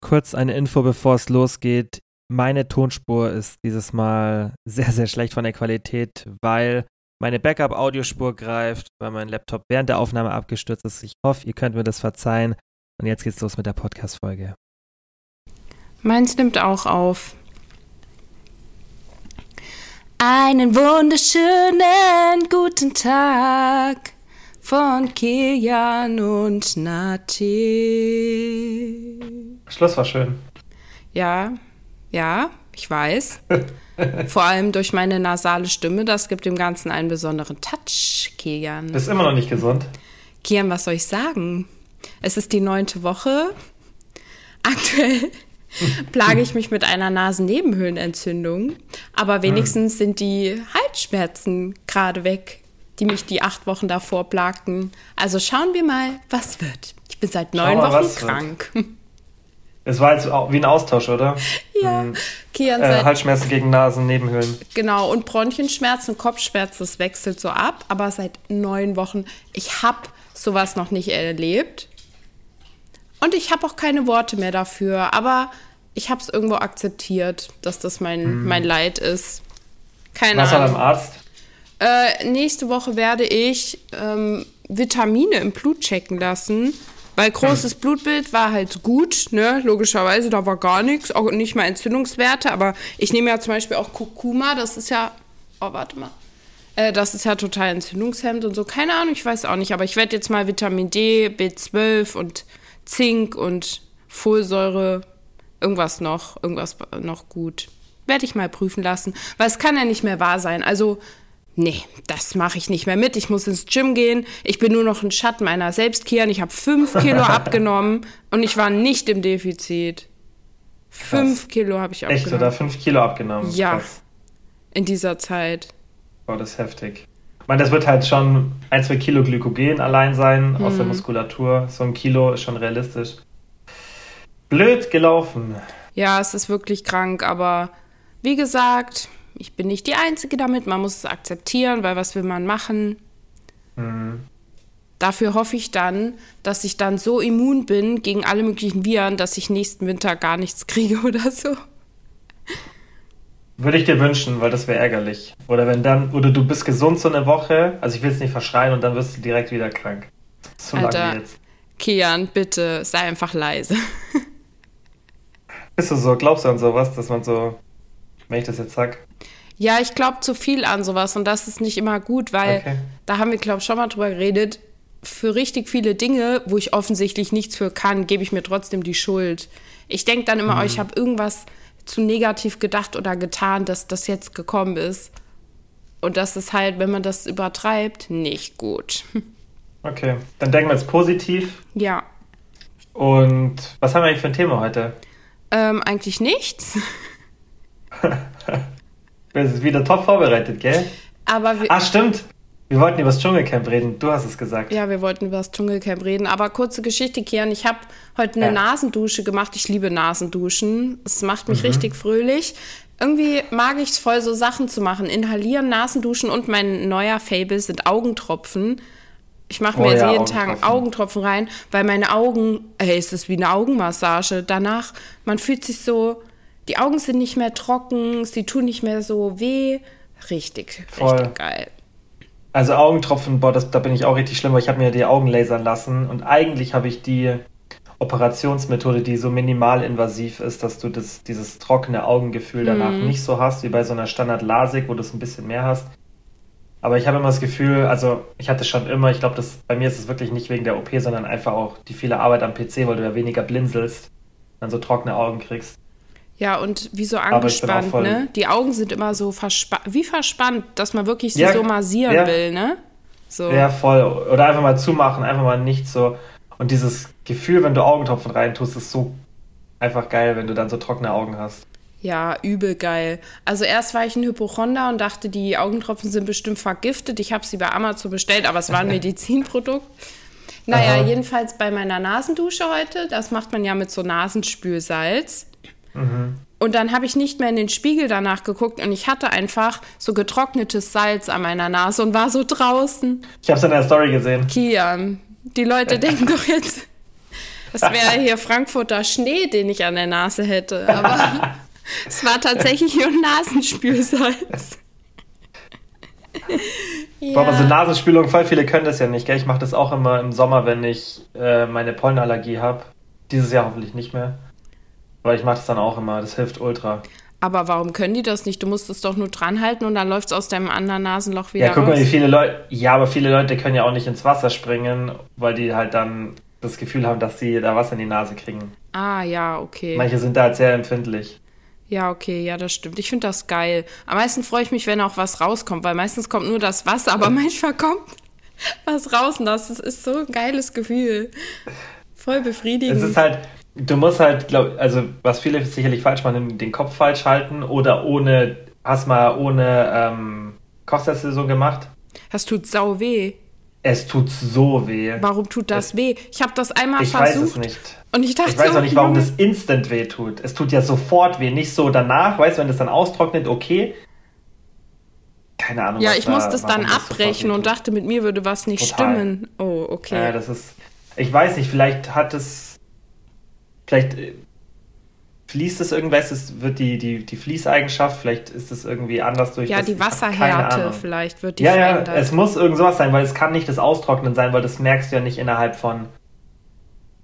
kurz eine Info, bevor es losgeht. Meine Tonspur ist dieses Mal sehr, sehr schlecht von der Qualität, weil meine Backup-Audiospur greift, weil mein Laptop während der Aufnahme abgestürzt ist. Ich hoffe, ihr könnt mir das verzeihen. Und jetzt geht's los mit der Podcast-Folge. Meins nimmt auch auf. Einen wunderschönen guten Tag von Kilian und Nati. Schluss war schön. Ja, ja, ich weiß. Vor allem durch meine nasale Stimme, das gibt dem Ganzen einen besonderen Touch, Kilian. Bist immer noch nicht gesund. Kian, was soll ich sagen? Es ist die neunte Woche. Aktuell plage ich mich mit einer Nasennebenhöhlenentzündung, aber wenigstens sind die Halsschmerzen gerade weg die mich die acht Wochen davor plagten. Also schauen wir mal, was wird. Ich bin seit neun mal, Wochen krank. Es war jetzt wie ein Austausch, oder? Ja. Hm. Äh, Halsschmerzen gegen Nasen, Nebenhöhlen. Genau, und Bronchienschmerzen, Kopfschmerzen, das wechselt so ab. Aber seit neun Wochen, ich habe sowas noch nicht erlebt. Und ich habe auch keine Worte mehr dafür. Aber ich habe es irgendwo akzeptiert, dass das mein, hm. mein Leid ist. Keine Was Ahnung. Was beim Arzt? Äh, nächste Woche werde ich ähm, Vitamine im Blut checken lassen. Weil großes hm. Blutbild war halt gut, ne? Logischerweise, da war gar nichts, auch nicht mal Entzündungswerte, aber ich nehme ja zum Beispiel auch Kurkuma, das ist ja. Oh, warte mal. Äh, das ist ja total entzündungshemmend und so. Keine Ahnung, ich weiß auch nicht, aber ich werde jetzt mal Vitamin D, B12 und Zink und Folsäure, irgendwas noch, irgendwas noch gut. Werde ich mal prüfen lassen, weil es kann ja nicht mehr wahr sein. Also nee, das mache ich nicht mehr mit. Ich muss ins Gym gehen. Ich bin nur noch ein Schatten meiner selbst, Kian. Ich habe fünf Kilo abgenommen und ich war nicht im Defizit. Fünf Krass. Kilo habe ich abgenommen. Echt, oder fünf Kilo abgenommen? Ja. Krass. In dieser Zeit. Oh, das ist heftig. Ich meine, das wird halt schon ein, zwei Kilo Glykogen allein sein hm. aus der mhm. Muskulatur. So ein Kilo ist schon realistisch. Blöd gelaufen. Ja, es ist wirklich krank, aber wie gesagt, ich bin nicht die Einzige damit, man muss es akzeptieren, weil was will man machen? Mhm. Dafür hoffe ich dann, dass ich dann so immun bin gegen alle möglichen Viren, dass ich nächsten Winter gar nichts kriege oder so. Würde ich dir wünschen, weil das wäre ärgerlich. Oder wenn dann, oder du bist gesund so eine Woche, also ich will es nicht verschreien und dann wirst du direkt wieder krank. So Alter, lange jetzt. Kian, bitte sei einfach leise. Bist du so, glaubst du an sowas, dass man so, wenn ich das jetzt sag, ja, ich glaube zu viel an sowas und das ist nicht immer gut, weil okay. da haben wir, glaube ich, schon mal drüber geredet. Für richtig viele Dinge, wo ich offensichtlich nichts für kann, gebe ich mir trotzdem die Schuld. Ich denke dann immer, mhm. oh, ich habe irgendwas zu negativ gedacht oder getan, dass das jetzt gekommen ist. Und das ist halt, wenn man das übertreibt, nicht gut. Okay, dann denken wir jetzt positiv. Ja. Und was haben wir eigentlich für ein Thema heute? Ähm, eigentlich nichts. Das ist wieder top vorbereitet, gell? Aber wir Ach, stimmt. Wir wollten über das Dschungelcamp reden. Du hast es gesagt. Ja, wir wollten über das Dschungelcamp reden. Aber kurze Geschichte, Kian. Ich habe heute eine ja. Nasendusche gemacht. Ich liebe Nasenduschen. Es macht mich mhm. richtig fröhlich. Irgendwie mag ich es voll, so Sachen zu machen. Inhalieren, Nasenduschen und mein neuer Fable sind Augentropfen. Ich mache mir oh, ja, jeden Tag Augentropfen rein, weil meine Augen, ey, es ist wie eine Augenmassage. Danach, man fühlt sich so die Augen sind nicht mehr trocken, sie tun nicht mehr so weh. Richtig, Voll. richtig geil. Also Augentropfen, boah, das, da bin ich auch richtig schlimm, weil ich habe mir die Augen lasern lassen und eigentlich habe ich die Operationsmethode, die so minimal invasiv ist, dass du das, dieses trockene Augengefühl danach mm. nicht so hast, wie bei so einer Standard-Lasik, wo du es ein bisschen mehr hast. Aber ich habe immer das Gefühl, also ich hatte schon immer, ich glaube, bei mir ist es wirklich nicht wegen der OP, sondern einfach auch die viele Arbeit am PC, weil du ja weniger blinzelst, dann so trockene Augen kriegst. Ja, und wie so angespannt, ne? Die Augen sind immer so verspannt, wie verspannt, dass man wirklich sie ja, so massieren ja. will, ne? So. Ja, voll. Oder einfach mal zumachen, einfach mal nicht so. Und dieses Gefühl, wenn du Augentropfen reintust, ist so einfach geil, wenn du dann so trockene Augen hast. Ja, übel geil. Also erst war ich ein Hypochonder und dachte, die Augentropfen sind bestimmt vergiftet. Ich habe sie bei Amazon bestellt, aber es war ein Medizinprodukt. Naja, Aha. jedenfalls bei meiner Nasendusche heute, das macht man ja mit so Nasenspülsalz. Mhm. Und dann habe ich nicht mehr in den Spiegel danach geguckt und ich hatte einfach so getrocknetes Salz an meiner Nase und war so draußen. Ich habe es in der Story gesehen. Kian, die Leute denken doch jetzt. Das wäre hier Frankfurter Schnee, den ich an der Nase hätte. Aber es war tatsächlich nur Nasenspülsalz. ja. Boah, aber so Nasenspülung, voll viele können das ja nicht, gell? Ich mache das auch immer im Sommer, wenn ich äh, meine Pollenallergie habe. Dieses Jahr hoffentlich nicht mehr. Aber ich mache das dann auch immer, das hilft ultra. Aber warum können die das nicht? Du musst es doch nur dran halten und dann läuft es aus deinem anderen Nasenloch wieder Ja, guck raus. mal, wie viele Leute. Ja, aber viele Leute können ja auch nicht ins Wasser springen, weil die halt dann das Gefühl haben, dass sie da Wasser in die Nase kriegen. Ah, ja, okay. Manche sind da halt sehr empfindlich. Ja, okay, ja, das stimmt. Ich finde das geil. Am meisten freue ich mich, wenn auch was rauskommt, weil meistens kommt nur das Wasser, aber manchmal kommt was raus und das ist so ein geiles Gefühl. Voll befriedigend. Es ist halt, du musst halt, glaub, also was viele sicherlich falsch machen, den Kopf falsch halten oder ohne, hast mal ohne ähm, Kochsessel so gemacht. Das tut sau weh. Es tut so weh. Warum tut das es, weh? Ich habe das einmal ich versucht. Ich weiß es nicht. Und ich dachte ich weiß so, auch nicht, warum das instant weh tut. Es tut ja sofort weh, nicht so danach, weißt du, wenn das dann austrocknet, okay. Keine Ahnung. Ja, ich da, muss das dann abbrechen und dachte, mit mir würde was nicht Total. stimmen. Oh, okay. Ja, das ist. Ich weiß nicht, vielleicht hat es. Vielleicht äh, fließt es irgendwas, es wird die, die, die Fließeigenschaft, vielleicht ist es irgendwie anders durch Ja, das, die Wasserhärte vielleicht wird die ja, verändert. Ja, es muss irgend sowas sein, weil es kann nicht das Austrocknen sein, weil das merkst du ja nicht innerhalb von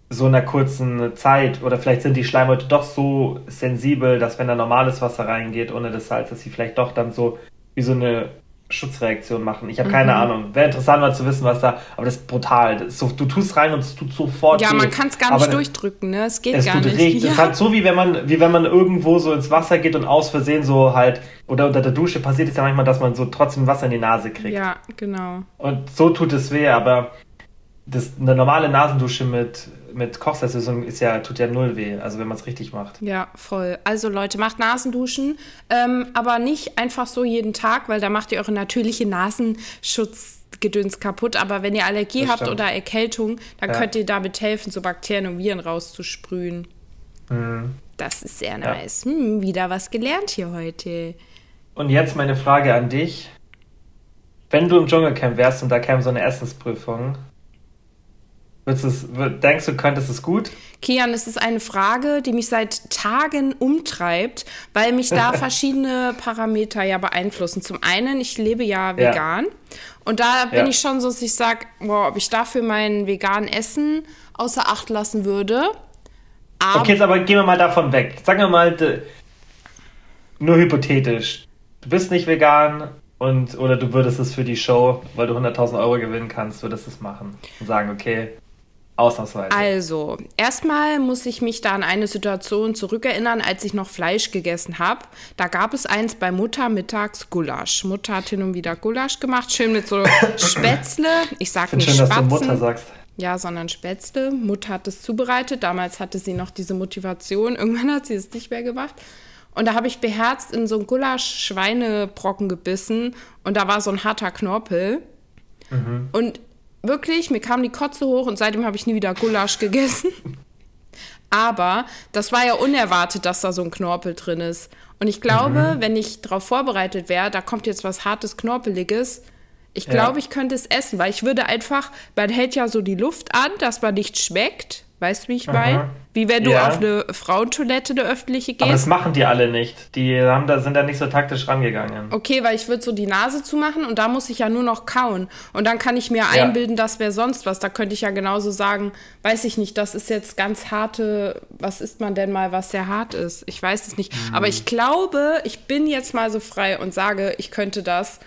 so einer kurzen Zeit. Oder vielleicht sind die Schleimhäute doch so sensibel, dass wenn da normales Wasser reingeht ohne das Salz, dass sie vielleicht doch dann so wie so eine Schutzreaktion machen. Ich habe keine mhm. Ahnung. Wäre interessant mal zu wissen, was da. Aber das ist brutal. Das ist so, du tust rein und es tut sofort. Ja, weh. man kann es gar nicht aber durchdrücken, ne? Es geht es gar nicht. Richtig. Ja. Es ist halt so, wie wenn man, wie wenn man irgendwo so ins Wasser geht und aus Versehen so halt oder unter der Dusche passiert es ja manchmal, dass man so trotzdem Wasser in die Nase kriegt. Ja, genau. Und so tut es weh, aber das, eine normale Nasendusche mit, mit Kochsalzlösung ist ja, tut ja null weh, also wenn man es richtig macht. Ja, voll. Also Leute, macht Nasenduschen, ähm, aber nicht einfach so jeden Tag, weil da macht ihr eure natürliche Nasenschutzgedöns kaputt. Aber wenn ihr Allergie das habt stimmt. oder Erkältung, dann ja. könnt ihr damit helfen, so Bakterien und Viren rauszusprühen. Mhm. Das ist sehr nice. Ja. Hm, wieder was gelernt hier heute. Und jetzt meine Frage an dich. Wenn du im Dschungelcamp wärst und da käme so eine Essensprüfung, es, denkst du, könntest es gut? Kian, es ist eine Frage, die mich seit Tagen umtreibt, weil mich da verschiedene Parameter ja beeinflussen. Zum einen, ich lebe ja vegan. Ja. Und da bin ja. ich schon so, dass ich sage, ob ich dafür mein vegan Essen außer Acht lassen würde. Aber okay, jetzt aber gehen wir mal davon weg. Sagen wir mal, nur hypothetisch. Du bist nicht vegan, und, oder du würdest es für die Show, weil du 100.000 Euro gewinnen kannst, würdest es machen und sagen, okay, Ausnahmsweise. Also, erstmal muss ich mich da an eine Situation zurückerinnern, als ich noch Fleisch gegessen habe. Da gab es eins bei Mutter mittags Gulasch. Mutter hat hin und wieder Gulasch gemacht, schön mit so Spätzle. Ich sag ich nicht schön, Spatzen. dass du Mutter sagst. Ja, sondern Spätzle. Mutter hat es zubereitet. Damals hatte sie noch diese Motivation. Irgendwann hat sie es nicht mehr gemacht. Und da habe ich beherzt in so einen Gulasch-Schweinebrocken gebissen. Und da war so ein harter Knorpel. Mhm. Und wirklich, mir kam die Kotze hoch und seitdem habe ich nie wieder Gulasch gegessen. Aber das war ja unerwartet, dass da so ein Knorpel drin ist. Und ich glaube, mhm. wenn ich darauf vorbereitet wäre, da kommt jetzt was hartes, knorpeliges, ich glaube, ja. ich könnte es essen, weil ich würde einfach, man hält ja so die Luft an, dass man nicht schmeckt. Weißt du, wie ich meine? Wie wenn du ja. auf eine Frauentoilette, eine öffentliche gehst. Aber das machen die alle nicht. Die haben da, sind da nicht so taktisch rangegangen. Okay, weil ich würde so die Nase zumachen und da muss ich ja nur noch kauen. Und dann kann ich mir ja. einbilden, das wäre sonst was. Da könnte ich ja genauso sagen, weiß ich nicht, das ist jetzt ganz harte, was isst man denn mal, was sehr hart ist? Ich weiß es nicht. Mhm. Aber ich glaube, ich bin jetzt mal so frei und sage, ich könnte das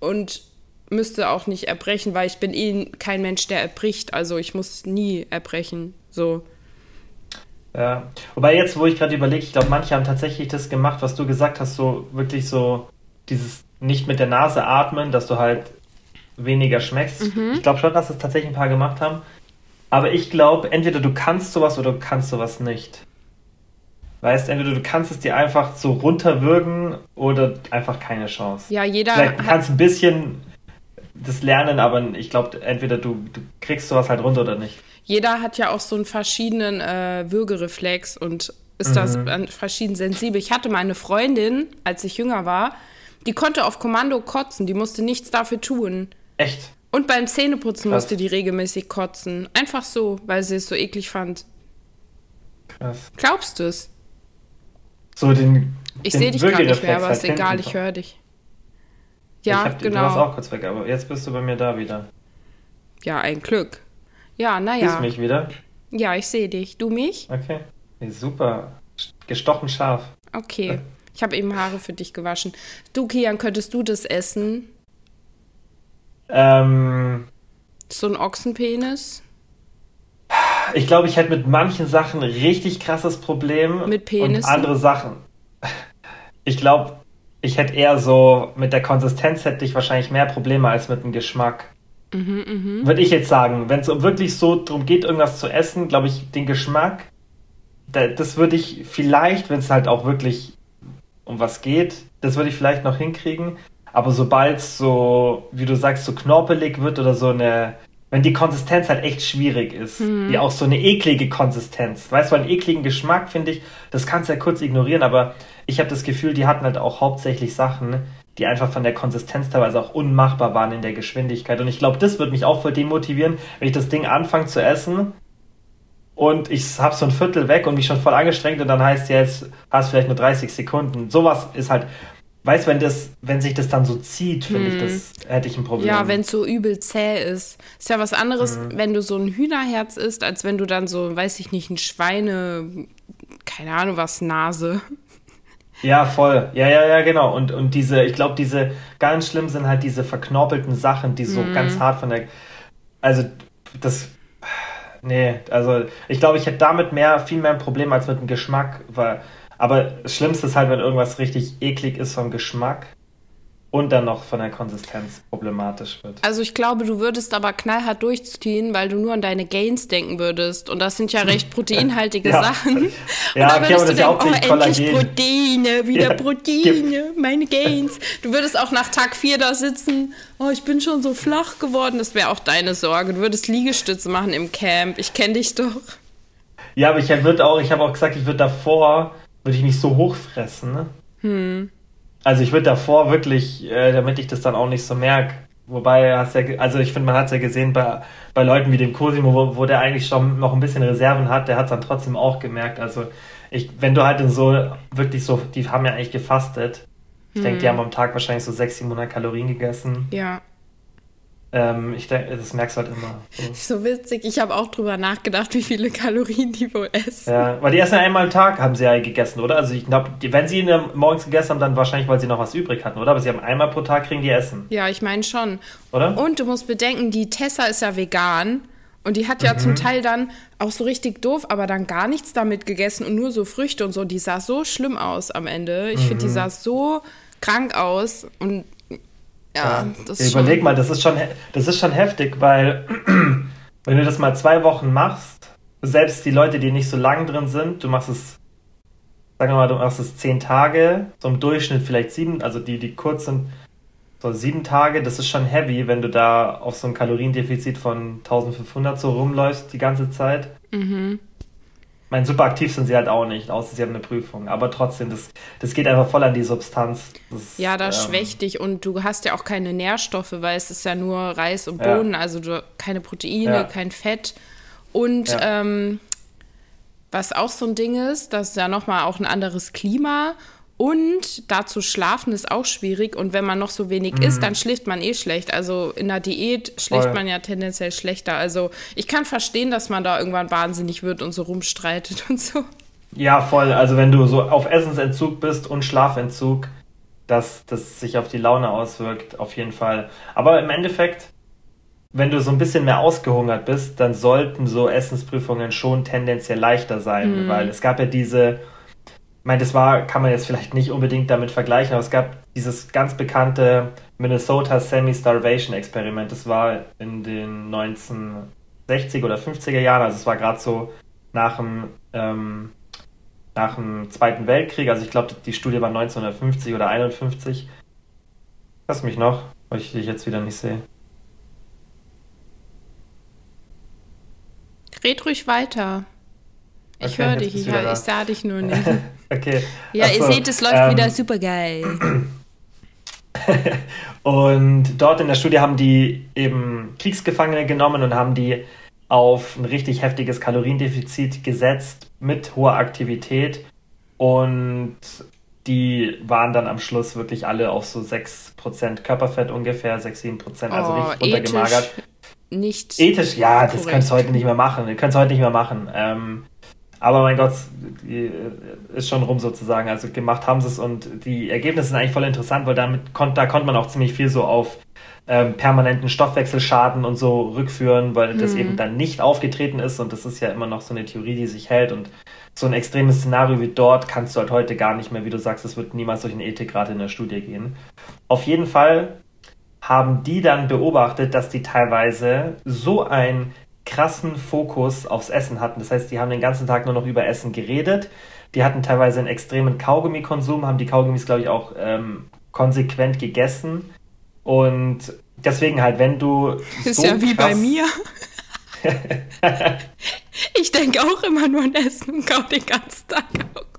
und müsste auch nicht erbrechen, weil ich bin eh kein Mensch, der erbricht. Also ich muss nie erbrechen. So. Ja, wobei jetzt, wo ich gerade überlege, ich glaube, manche haben tatsächlich das gemacht, was du gesagt hast, so wirklich so dieses nicht mit der Nase atmen, dass du halt weniger schmeckst. Mhm. Ich glaube schon, dass es tatsächlich ein paar gemacht haben. Aber ich glaube, entweder du kannst sowas oder du kannst sowas nicht. Weißt, entweder du kannst es dir einfach so runterwürgen oder einfach keine Chance. Ja, jeder. Vielleicht kannst ein bisschen das lernen, aber ich glaube, entweder du, du kriegst sowas halt runter oder nicht jeder hat ja auch so einen verschiedenen äh, Würgereflex und ist mhm. das verschieden sensibel. Ich hatte meine Freundin, als ich jünger war, die konnte auf Kommando kotzen, die musste nichts dafür tun. Echt? Und beim Zähneputzen Krass. musste die regelmäßig kotzen. Einfach so, weil sie es so eklig fand. Krass. Glaubst du es? So den. Ich sehe dich gar nicht mehr, aber halt ist egal, hinten. ich höre dich. Ich Ja, hab, Du warst genau. auch kurz weg, aber jetzt bist du bei mir da wieder. Ja, ein Glück. Ja, Siehst naja. mich wieder? Ja, ich sehe dich. Du mich? Okay. Super. Gestochen scharf. Okay. Ich habe eben Haare für dich gewaschen. Du, Kian, könntest du das essen? Ähm, So ein Ochsenpenis? ich glaube, ich hätte mit manchen Sachen richtig krasses Problem. Mit Penissen? Und andere Sachen. Ich glaube, ich hätte eher so, mit der Konsistenz hätte ich wahrscheinlich mehr Probleme als mit dem Geschmack. Mhm, Würde ich jetzt sagen. Wenn es wirklich so darum geht, irgendwas zu essen, glaube ich, den Geschmack, da, das würde ich vielleicht, wenn es halt auch wirklich um was geht, das würde ich vielleicht noch hinkriegen. Aber sobald es so, wie du sagst, so knorpelig wird oder so eine, wenn die Konsistenz halt echt schwierig ist, wie auch so eine eklige Konsistenz, weißt du, einen ekligen Geschmack finde ich, das kannst du ja kurz ignorieren, aber ich habe das Gefühl, die hatten halt auch hauptsächlich Sachen, die einfach von der Konsistenz teilweise auch unmachbar waren in der Geschwindigkeit. Und ich glaube, das wird mich auch voll demotivieren, wenn ich das Ding anfange zu essen und ich habe so ein Viertel weg und mich schon voll angestrengt und dann heißt ja, jetzt hast du vielleicht nur 30 Sekunden. Sowas ist halt, weißt du, wenn das, wenn sich das dann so zieht, finde ich, das hätte ich ein Problem. Ja, wenn es so übel zäh ist. Ist ja was anderes, Mhm. wenn du so ein Hühnerherz isst, als wenn du dann so, weiß ich nicht, ein Schweine, keine Ahnung was, Nase. Ja, voll. Ja, ja, ja, genau. Und, und diese, ich glaube, diese ganz schlimm sind halt diese verknorpelten Sachen, die so ganz hart von der. Also, das. Nee, also ich glaube, ich hätte damit mehr, viel mehr ein Problem als mit dem Geschmack, weil. Aber das Schlimmste ist halt, wenn irgendwas richtig eklig ist vom Geschmack und dann noch von der Konsistenz problematisch wird. Also ich glaube, du würdest aber knallhart durchziehen, weil du nur an deine Gains denken würdest. Und das sind ja recht proteinhaltige Ja. Sachen. Ja, und da okay, würdest das du denken, oh, endlich Kollagen. Proteine, wieder Ja. Proteine, meine Gains. Du würdest auch nach Tag 4 da sitzen, oh, ich bin schon so flach geworden. Das wäre auch deine Sorge. Du würdest Liegestütze machen im Camp. Ich kenne dich doch. Ja, aber ich würde auch, ich habe auch gesagt, ich würde davor, würde ich mich so hochfressen. Ne? Hm. Also ich würde davor wirklich, äh, damit ich das dann auch nicht so merke. Wobei, hast ja, also ich finde, man hat es ja gesehen bei, bei Leuten wie dem Cosimo, wo, wo der eigentlich schon noch ein bisschen Reserven hat, der hat es dann trotzdem auch gemerkt. Also ich, wenn du halt in so, wirklich so, die haben ja eigentlich gefastet. Ich denke, die haben am Tag wahrscheinlich so 600, 700 Kalorien gegessen. Ja. Ähm, ich denke, das merkst du halt immer. So. So witzig. Ich habe auch drüber nachgedacht, wie viele Kalorien die wohl essen. Ja, weil die essen ja einmal am Tag, haben sie ja gegessen, oder? Also ich glaube, wenn sie der, morgens gegessen haben, dann wahrscheinlich, weil sie noch was übrig hatten, oder? Aber sie haben einmal pro Tag kriegen die Essen, Ja, ich meine schon. oder? Und du musst bedenken, die Tessa ist ja vegan. Und die hat ja Mhm. zum Teil dann auch so richtig doof, aber dann gar nichts damit gegessen und nur so Früchte und so. Die sah so schlimm aus am Ende. Ich finde, die Mhm. sah so krank aus. Und ja, das Ja, ist Überleg schon, mal, das ist schon, das ist schon heftig, weil wenn du das mal zwei Wochen machst, selbst die Leute, die nicht so lang drin sind, du machst es, sagen wir mal, du machst es zehn Tage, so im Durchschnitt vielleicht sieben, also die, die kurz sind, so sieben Tage, das ist schon heavy, wenn du da auf so ein Kaloriendefizit von 1500 so rumläufst die ganze Zeit. Mhm. Ich meine, super aktiv sind sie halt auch nicht, außer sie haben eine Prüfung. Aber trotzdem, das, das geht einfach voll an die Substanz. Das, Ja, das ähm, schwächt dich und du hast ja auch keine Nährstoffe, weil es ist ja nur Reis und Ja. Bohnen, also du, keine Proteine, Ja. kein Fett. Und Ja. ähm, was auch so ein Ding ist, das ist ja nochmal auch ein anderes Klima. Und dazu schlafen ist auch schwierig. Und wenn man noch so wenig isst, dann schläft man eh schlecht. Also in der Diät schläft Mhm. Voll. man ja tendenziell schlechter. Also ich kann verstehen, dass man da irgendwann wahnsinnig wird und so rumstreitet und so. Ja, voll. Also wenn du so auf Essensentzug bist und Schlafentzug, dass das sich auf die Laune auswirkt, auf jeden Fall. Aber im Endeffekt, wenn du so ein bisschen mehr ausgehungert bist, dann sollten so Essensprüfungen schon tendenziell leichter sein, weil es gab ja diese, meine, das war, kann man jetzt vielleicht nicht unbedingt damit vergleichen, aber es gab dieses ganz bekannte Minnesota Semi-Starvation Experiment. Das war in den 1960er oder 50er Jahren, also es war gerade so nach dem ähm, nach dem Zweiten Weltkrieg, also ich glaube, die Studie war 1950 oder 51. Lass mich noch, weil ich dich jetzt wieder nicht sehe. Red ruhig weiter. Ich Okay, höre dich, ich, ich sah dich nur nicht. Okay. Ja, Ach ihr so, seht, es läuft ähm, wieder super geil. Und dort in der Studie haben die eben Kriegsgefangene genommen und haben die auf ein richtig heftiges Kaloriendefizit gesetzt mit hoher Aktivität und die waren dann am Schluss wirklich alle auf so 6% Körperfett ungefähr, 6, 7%, also Oh, richtig runtergemagert. Nicht. Ethisch, ja, das korrekt. könntest du heute nicht mehr machen. Ihr könnt es heute nicht mehr machen. Ähm, aber mein Gott, äh, ist schon rum sozusagen. Also gemacht haben sie es und die Ergebnisse sind eigentlich voll interessant, weil damit konnt, da konnte man auch ziemlich viel so auf ähm, permanenten Stoffwechselschaden und so rückführen, weil das Mhm. eben dann nicht aufgetreten ist und das ist ja immer noch so eine Theorie, die sich hält und so ein extremes Szenario wie dort kannst du halt heute gar nicht mehr, wie du sagst, es wird niemals durch einen Ethikrat in der Studie gehen. Auf jeden Fall haben die dann beobachtet, dass die teilweise so einen krassen Fokus aufs Essen hatten. Das heißt, die haben den ganzen Tag nur noch über Essen geredet. Die hatten teilweise einen extremen Kaugummikonsum, haben die Kaugummis, glaube ich, auch ähm, konsequent gegessen. Und deswegen halt, wenn du. Ist so ja wie bei mir. ich denke auch immer nur an Essen und kau den ganzen Tag Kaugummi.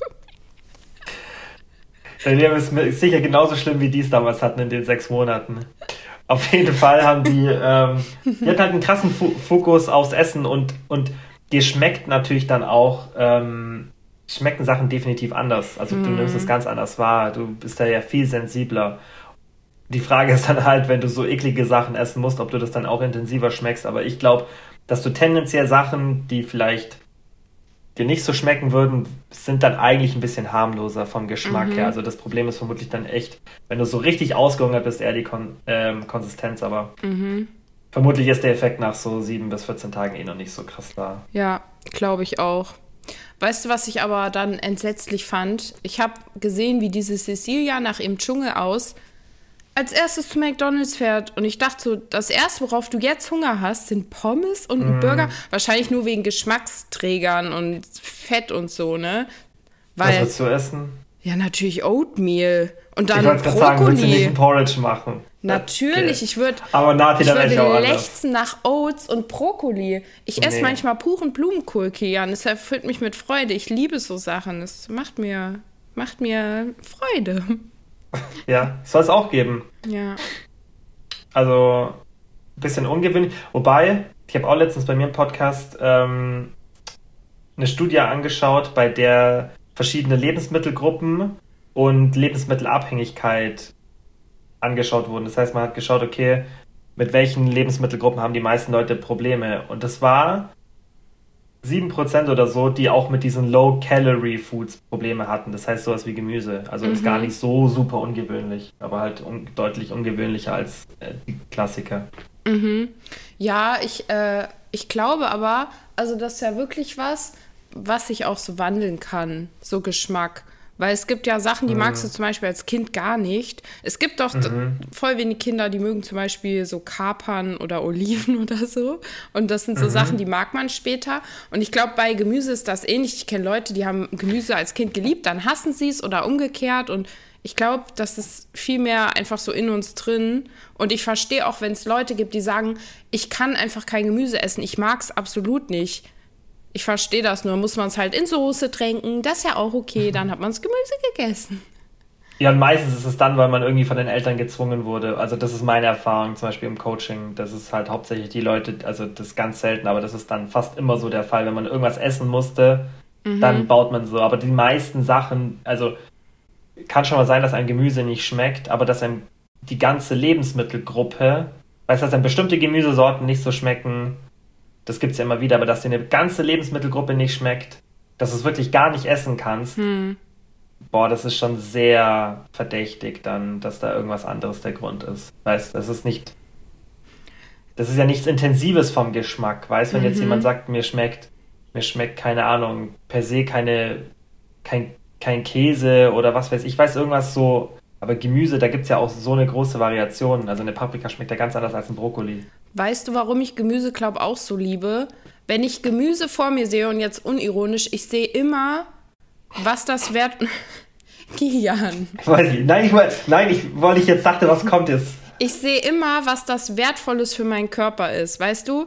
Dein Leben ist ist sicher genauso schlimm, wie die es damals hatten in den sechs Monaten. Auf jeden Fall haben die, ähm, die hatten halt einen krassen Fu Fokus aufs Essen und, und dir schmeckt natürlich dann auch, ähm, schmecken Sachen definitiv anders. Also du nimmst es ganz anders wahr. Du bist da ja viel sensibler. Die Frage ist dann halt, wenn du so eklige Sachen essen musst, ob du das dann auch intensiver schmeckst. Aber ich glaube, dass du tendenziell Sachen, die vielleicht dir nicht so schmecken würden, sind dann eigentlich ein bisschen harmloser vom Geschmack Mhm. her. Also das Problem ist vermutlich dann echt, wenn du so richtig ausgehungert bist, eher die Kon ähm, Konsistenz. Aber Mhm. vermutlich ist der Effekt nach so sieben bis 14 Tagen eh noch nicht so krass da. Ja, glaube ich auch. Weißt du, was ich aber dann entsetzlich fand? Ich habe gesehen, wie diese Cecilia nach ihrem Dschungel aus als erstes zu McDonalds fährt. Und ich dachte so, das erste, worauf du jetzt Hunger hast, sind Pommes und ein Burger. Wahrscheinlich nur wegen Geschmacksträgern und Fett und so, ne? Was Weil, willst du essen? ja, natürlich Oatmeal. Und ich dann wollte gerade sagen, willst du nicht Brokkoli. ein Porridge machen? Natürlich, ich würde Aber Nati ich auch würde anders. lechzen nach Oats und Brokkoli. Ich esse Nee. manchmal puren Blumenkohl, Kian. Das erfüllt mich mit Freude. Ich liebe so Sachen. Es macht mir, macht mir Freude. Ja, soll es auch geben. Ja. Also ein bisschen ungewöhnlich. Wobei, ich habe auch letztens bei mir im Podcast ähm, eine Studie angeschaut, bei der verschiedene Lebensmittelgruppen und Lebensmittelabhängigkeit angeschaut wurden. Das heißt, man hat geschaut, okay, mit welchen Lebensmittelgruppen haben die meisten Leute Probleme. Und das war 7% oder so, die auch mit diesen Low-Calorie-Foods Probleme hatten. Das heißt sowas wie Gemüse. Also ist gar nicht so super ungewöhnlich, aber halt un deutlich ungewöhnlicher als äh, die Klassiker. Ja, ich, äh, ich glaube aber, also das ist ja wirklich was, was sich auch so wandeln kann, so Geschmack. Weil es gibt ja Sachen, die magst du zum Beispiel als Kind gar nicht. Es gibt doch d- voll wenig Kinder, die mögen zum Beispiel so Kapern oder Oliven oder so. Und das sind so Sachen, die mag man später. Und ich glaube, bei Gemüse ist das ähnlich. Ich kenne Leute, die haben Gemüse als Kind geliebt, dann hassen sie es oder umgekehrt. Und ich glaube, das ist viel mehr einfach so in uns drin. Und ich verstehe auch, wenn es Leute gibt, die sagen, ich kann einfach kein Gemüse essen, ich mag es absolut nicht. Ich verstehe das nur, muss man es halt in Soße tränken, das ist ja auch okay, dann hat man das Gemüse gegessen. Ja, und meistens ist es dann, weil man irgendwie von den Eltern gezwungen wurde. Also das ist meine Erfahrung, zum Beispiel im Coaching. Das ist halt hauptsächlich die Leute, also das ist ganz selten, aber das ist dann fast immer so der Fall. Wenn man irgendwas essen musste, dann baut man so. Aber die meisten Sachen, also kann schon mal sein, dass ein Gemüse nicht schmeckt, aber dass einem die ganze Lebensmittelgruppe, weiß dass einem bestimmte Gemüsesorten nicht so schmecken, das gibt es ja immer wieder, aber dass dir eine ganze Lebensmittelgruppe nicht schmeckt, dass du es wirklich gar nicht essen kannst, boah, das ist schon sehr verdächtig dann, dass da irgendwas anderes der Grund ist. Weißt, das ist nicht, das ist ja nichts Intensives vom Geschmack. Weißt, wenn jetzt jemand sagt, mir schmeckt, mir schmeckt keine Ahnung, per se keine, kein, kein Käse oder was weiß ich, ich weiß irgendwas so, aber Gemüse, da gibt es ja auch so eine große Variation. Also eine Paprika schmeckt ja ganz anders als ein Brokkoli. Weißt du, warum ich Gemüse, glaub auch so liebe? Wenn ich Gemüse vor mir sehe und jetzt unironisch, ich sehe immer, was das wert. Ich, nein, ich, nein, ich, weil ich jetzt dachte, was kommt jetzt? Ich sehe immer, was das Wertvolles für meinen Körper ist. Weißt du?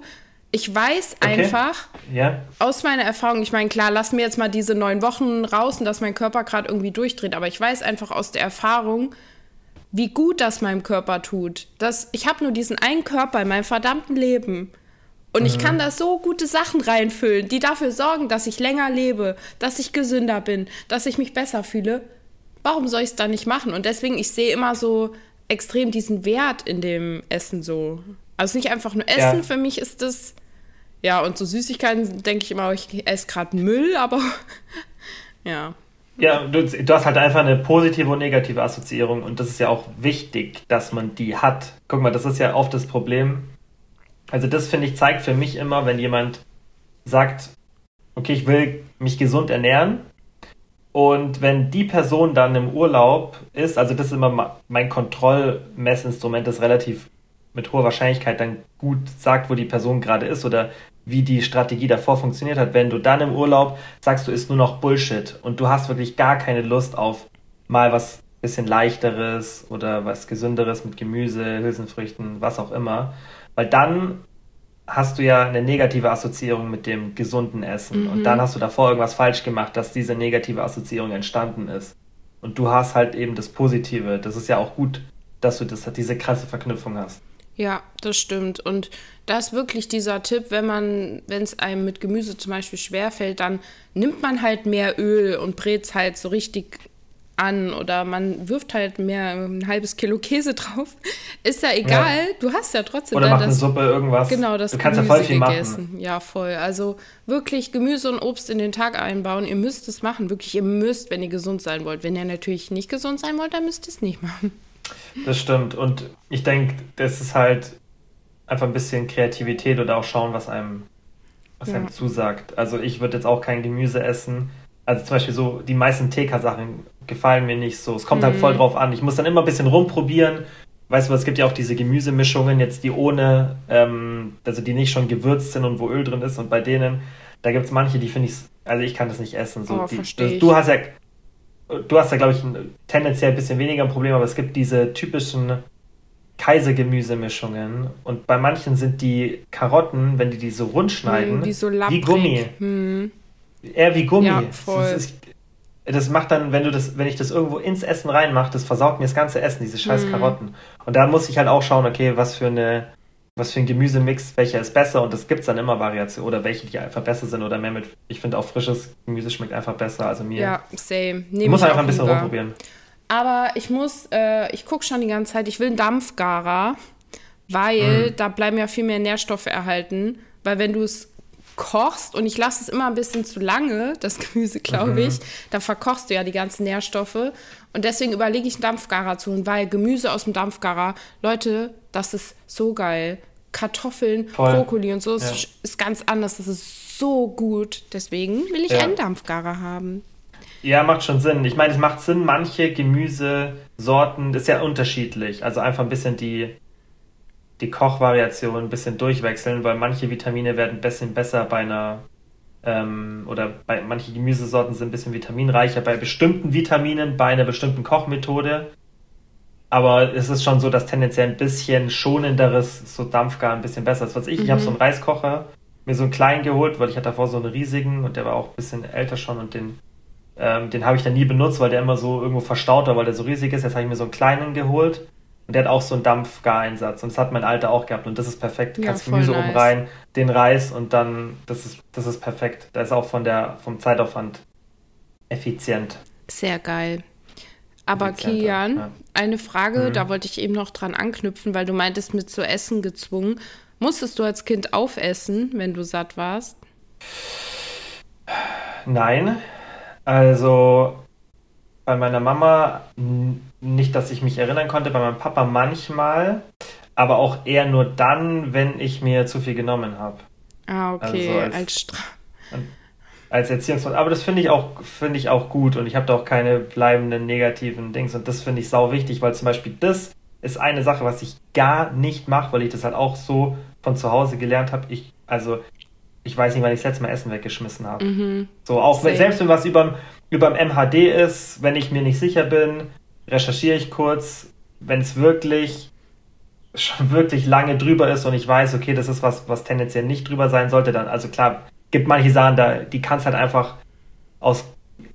Ich weiß Okay. einfach, Ja? aus meiner Erfahrung, ich meine, klar, lass mir jetzt mal diese neun Wochen raus und dass mein Körper gerade irgendwie durchdreht, aber ich weiß einfach aus der Erfahrung, wie gut das meinem Körper tut. Das, ich habe nur diesen einen Körper in meinem verdammten Leben. Und mhm. ich kann da so gute Sachen reinfüllen, die dafür sorgen, dass ich länger lebe, dass ich gesünder bin, dass ich mich besser fühle. Warum soll ich es dann nicht machen? Und deswegen, ich sehe immer so extrem diesen Wert in dem Essen so. Also nicht einfach nur Essen, ja. für mich ist das. Ja, und so Süßigkeiten denke ich immer, ich esse gerade Müll, aber ja. Ja, du, du, hast halt einfach eine positive und negative Assoziierung und das ist ja auch wichtig, dass man die hat. Guck mal, das ist ja oft das Problem. Also das finde ich zeigt für mich immer, wenn jemand sagt, okay, ich will mich gesund ernähren und wenn die Person dann im Urlaub ist, also das ist immer mein Kontrollmessinstrument, das relativ mit hoher Wahrscheinlichkeit dann gut sagt, wo die Person gerade ist oder wie die Strategie davor funktioniert hat. Wenn du dann im Urlaub sagst, du isst nur noch Bullshit und du hast wirklich gar keine Lust auf mal was bisschen leichteres oder was gesünderes mit Gemüse, Hülsenfrüchten, was auch immer, weil dann hast du ja eine negative Assoziierung mit dem gesunden Essen mhm. und dann hast du davor irgendwas falsch gemacht, dass diese negative Assoziierung entstanden ist. Und du hast halt eben das Positive. Das ist ja auch gut, dass du das, diese krasse Verknüpfung hast. Ja, das stimmt. Und da ist wirklich dieser Tipp, wenn man, wenn es einem mit Gemüse zum Beispiel schwerfällt, dann nimmt man halt mehr Öl und brät es halt so richtig an oder man wirft halt mehr ein halbes Kilo Käse drauf. Ist ja egal, ja. du hast ja trotzdem oder macht das, eine Suppe irgendwas. Genau, das du kannst Gemüse ja voll viel gegessen. Machen. Ja, voll. Also wirklich Gemüse und Obst in den Tag einbauen. Ihr müsst es machen, wirklich. Ihr müsst, wenn ihr gesund sein wollt. Wenn ihr natürlich nicht gesund sein wollt, dann müsst ihr es nicht machen. Das stimmt. Und ich denke, das ist halt einfach ein bisschen Kreativität oder auch schauen, was einem, was ja. einem zusagt. Also ich würde jetzt auch kein Gemüse essen. Also zum Beispiel so, die meisten TK-Sachen gefallen mir nicht so. Es kommt mhm. halt voll mhm. drauf an. Ich muss dann immer ein bisschen rumprobieren. Weißt du, es gibt ja auch diese Gemüsemischungen, jetzt die ohne, ähm, also die nicht schon gewürzt sind und wo Öl drin ist. Und bei denen, da gibt es manche, die finde ich, also ich kann das nicht essen. So, oh, die, das, du hast ja, du hast ja, glaube ich, ein, tendenziell ein bisschen weniger ein Problem, aber es gibt diese typischen Kaisergemüsemischungen und bei manchen sind die Karotten, wenn die die so rund schneiden, hm, wie, so wie Gummi. Hm. Eher wie Gummi. Ja. Das, ist, das, macht dann, wenn du das, wenn ich das irgendwo ins Essen reinmache, das versaut mir das ganze Essen, diese scheiß hm. Karotten. Und da muss ich halt auch schauen, okay, was für eine was für ein Gemüsemix, welcher ist besser und es gibt dann immer Variationen oder welche, die einfach besser sind oder mehr mit. Ich finde auch frisches Gemüse schmeckt einfach besser. Also mir. Ja, same. Nehm muss einfach ein bisschen lieber. rumprobieren. Aber ich muss, äh, ich gucke schon die ganze Zeit, ich will einen Dampfgarer, weil mm. da bleiben ja viel mehr Nährstoffe erhalten. Weil wenn du es kochst und ich lasse es immer ein bisschen zu lange, das Gemüse, glaube mhm. ich, dann verkochst du ja die ganzen Nährstoffe. Und deswegen überlege ich, einen Dampfgarer zu holen, weil Gemüse aus dem Dampfgarer, Leute, das ist so geil. Kartoffeln, Voll. Brokkoli und so ja. ist, ist, ganz anders. Das ist so gut. Deswegen will ich ja. einen Dampfgarer haben. Ja, macht schon Sinn. Ich meine, es macht Sinn, manche Gemüsesorten, das ist ja unterschiedlich. Also einfach ein bisschen die, die Kochvariation ein bisschen durchwechseln, weil manche Vitamine werden ein bisschen besser bei einer ähm, oder bei manche Gemüsesorten sind ein bisschen vitaminreicher bei bestimmten Vitaminen, bei einer bestimmten Kochmethode. Aber es ist schon so, dass tendenziell ein bisschen schonenderes, so Dampfgar ein bisschen besser ist. Was ich, mhm. ich habe so einen Reiskocher, mir so einen kleinen geholt, weil ich hatte davor so einen riesigen und der war auch ein bisschen älter schon und den, ähm, den habe ich dann nie benutzt, weil der immer so irgendwo verstaut war, weil der so riesig ist. Jetzt habe ich mir so einen kleinen geholt und der hat auch so einen Dampfgareinsatz. Und das hat mein Alter auch gehabt. Und das ist perfekt. Du ja, kannst Gemüse nice. oben rein, den Reis und dann, das ist, das ist perfekt. Da ist auch von der, vom Zeitaufwand effizient. Sehr geil. Aber Kian, ja. eine Frage, mhm. da wollte ich eben noch dran anknüpfen, weil du meintest, mit zu essen gezwungen. Musstest du als Kind aufessen, wenn du satt warst? Nein. Also bei meiner Mama nicht, dass ich mich erinnern konnte, bei meinem Papa manchmal, aber auch eher nur dann, wenn ich mir zu viel genommen habe. Ah, okay, also als, als Strafe. Als Erziehungsform. Aber das finde ich auch, finde ich auch gut und ich habe da auch keine bleibenden negativen Dings und das finde ich sau wichtig, weil zum Beispiel das ist eine Sache, was ich gar nicht mache, weil ich das halt auch so von zu Hause gelernt habe. Ich, also, ich weiß nicht, wann ich das letzte Mal Essen weggeschmissen habe. Mhm. So, auch wenn, selbst wenn was überm, überm MHD ist, wenn ich mir nicht sicher bin, recherchiere ich kurz, wenn es wirklich schon wirklich lange drüber ist und ich weiß, okay, das ist was, was tendenziell nicht drüber sein sollte, dann, also klar, gibt manche Sachen, da, die kannst halt einfach aus,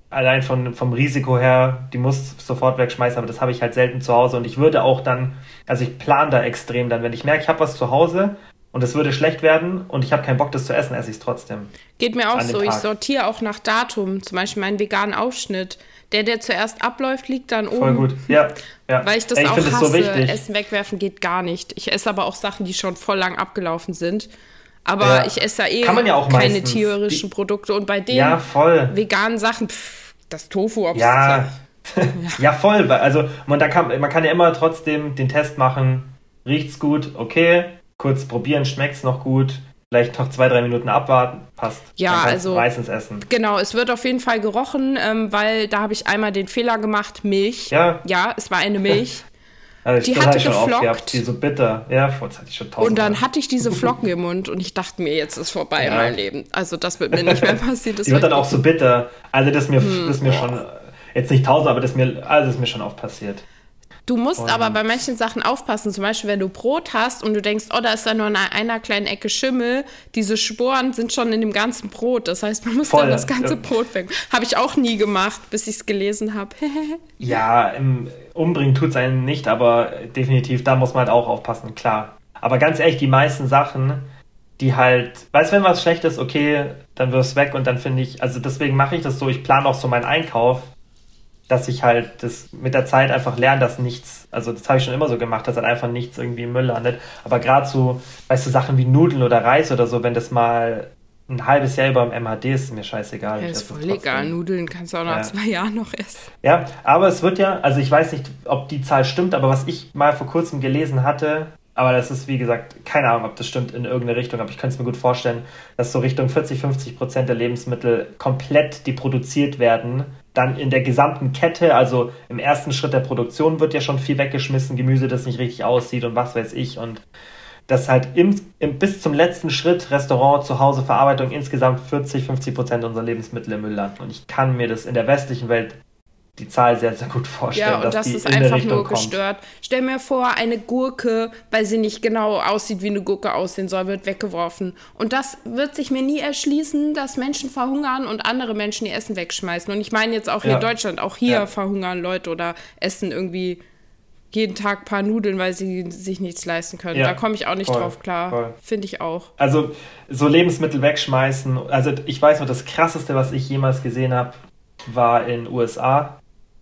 allein von, vom Risiko her, die muss sofort wegschmeißen, aber das habe ich halt selten zu Hause und ich würde auch dann, also ich plane da extrem dann, wenn ich merke, ich habe was zu Hause und es würde schlecht werden und ich habe keinen Bock, das zu essen, esse ich es trotzdem. Geht mir auch so. Ich Tag. sortiere auch nach Datum. Zum Beispiel meinen veganen Aufschnitt. Der, der zuerst abläuft, liegt dann oben. Voll gut. Ja, ja. Weil ich das Ey, auch find das hasse. so. Essen wegwerfen geht gar nicht. Ich esse aber auch Sachen, die schon voll lang abgelaufen sind. Aber Ja. ich esse ja eh Kann man ja auch keine meistens. tierischen Die- Produkte. Und bei den Ja, voll. veganen Sachen, pff, das Tofu, ob Ja. ja, voll. weil- Also man, da kann, man kann ja immer trotzdem den Test machen. Riecht's gut? Okay. Kurz probieren, schmeckt's noch gut? Vielleicht noch zwei, drei Minuten abwarten. Passt. Ja, also- Meistens essen. Genau, es wird auf jeden Fall gerochen, ähm, weil da habe ich einmal den Fehler gemacht, Milch. Ja. Ja, es war eine Milch. Also Die hatte oft geflockt. gehabt, die so bitter. Ja, das hatte ich schon tausend Und dann Mal. hatte ich diese Flocken im Mund und ich dachte mir, jetzt ist vorbei Ja. mein Leben. Also das wird mir nicht mehr passieren. Das Die wird dann auch so bitter. Also das ist mir, Hm, das mir schon, jetzt nicht tausend, aber das mir, also das ist mir schon oft passiert. Du musst Und- aber bei manchen Sachen aufpassen. Zum Beispiel, wenn du Brot hast und du denkst, oh, da ist da nur in einer kleinen Ecke Schimmel. Diese Sporen sind schon in dem ganzen Brot. Das heißt, man muss Voll, dann das ganze ja. Brot weg. Habe ich auch nie gemacht, bis ich es gelesen habe. Ja, im Umbringen tut's einen nicht, aber definitiv, da muss man halt auch aufpassen, klar. Aber ganz ehrlich, die meisten Sachen, die halt, weißt du, wenn was schlecht ist, okay, dann wirf's weg und dann finde ich, also deswegen mache ich das so, ich plane auch so meinen Einkauf, dass ich halt das mit der Zeit einfach lerne, dass nichts, also das habe ich schon immer so gemacht, dass halt einfach nichts irgendwie im Müll landet. Aber gerade so, weißt du, Sachen wie Nudeln oder Reis oder so, wenn das mal ein halbes Jahr über dem MHD ist, ist mir scheißegal. Ja, ist voll egal. Nudeln kannst du auch nach Ja. zwei Jahren noch essen. Ja, aber es wird ja, also ich weiß nicht, ob die Zahl stimmt, aber was ich mal vor kurzem gelesen hatte, aber das ist wie gesagt, keine Ahnung, ob das stimmt in irgendeine Richtung, aber ich könnte es mir gut vorstellen, dass so Richtung 40, 50 Prozent der Lebensmittel komplett, die produziert werden, dann in der gesamten Kette, also im ersten Schritt der Produktion wird ja schon viel weggeschmissen, Gemüse, das nicht richtig aussieht und was weiß ich und dass halt im, im, bis zum letzten Schritt Restaurant, zu Hause, Verarbeitung insgesamt 40, 50 Prozent unserer Lebensmittel im Müll landen. Und ich kann mir das in der westlichen Welt die Zahl sehr, sehr gut vorstellen, Ja, und dass das die ist einfach Richtung nur kommt. gestört. Stell mir vor, eine Gurke, weil sie nicht genau aussieht, wie eine Gurke aussehen soll, wird weggeworfen. Und das wird sich mir nie erschließen, dass Menschen verhungern und andere Menschen ihr Essen wegschmeißen. Und ich meine jetzt auch hier Ja. in Deutschland, auch hier Ja. verhungern Leute oder essen irgendwie jeden Tag ein paar Nudeln, weil sie sich nichts leisten können. Ja, Da komme ich auch nicht voll, drauf klar. Finde ich auch. Also so Lebensmittel wegschmeißen. Also ich weiß noch, das krasseste, was ich jemals gesehen habe, war in USA.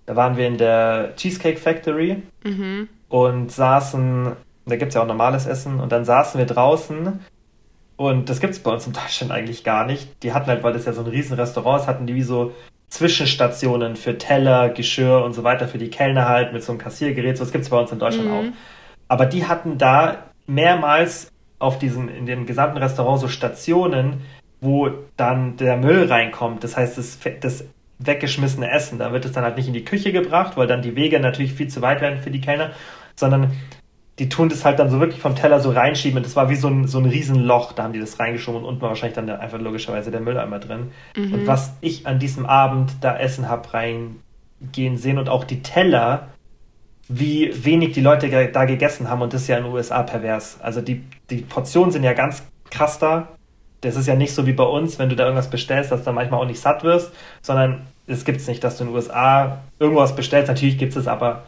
Da waren wir in der Cheesecake Factory und saßen, da gibt es ja auch normales Essen, und dann saßen wir draußen und das gibt es bei uns in Deutschland eigentlich gar nicht. Die hatten halt, weil das ja so ein riesen Restaurant ist, hatten die wie so Zwischenstationen für Teller, Geschirr und so weiter, für die Kellner halt mit so einem Kassiergerät. So, das gibt es bei uns in Deutschland auch. Aber die hatten da mehrmals auf diesem, in dem gesamten Restaurant so Stationen, wo dann der Müll reinkommt. Das heißt, das, das weggeschmissene Essen. Da wird es dann halt nicht in die Küche gebracht, weil dann die Wege natürlich viel zu weit werden für die Kellner, sondern die tun das halt dann so wirklich vom Teller so reinschieben. Und das war wie so ein, so ein Riesenloch. Da haben die das reingeschoben und unten war wahrscheinlich dann der, einfach logischerweise der Mülleimer drin. Und was ich an diesem Abend da Essen hab reingehen sehen und auch die Teller, wie wenig die Leute da gegessen haben und das ist ja in den USA pervers. Also die, die Portionen sind ja ganz krass da. Das ist ja nicht so wie bei uns, wenn du da irgendwas bestellst, dass du dann manchmal auch nicht satt wirst, sondern es gibt es nicht, dass du in den USA irgendwas bestellst. Natürlich gibt es aber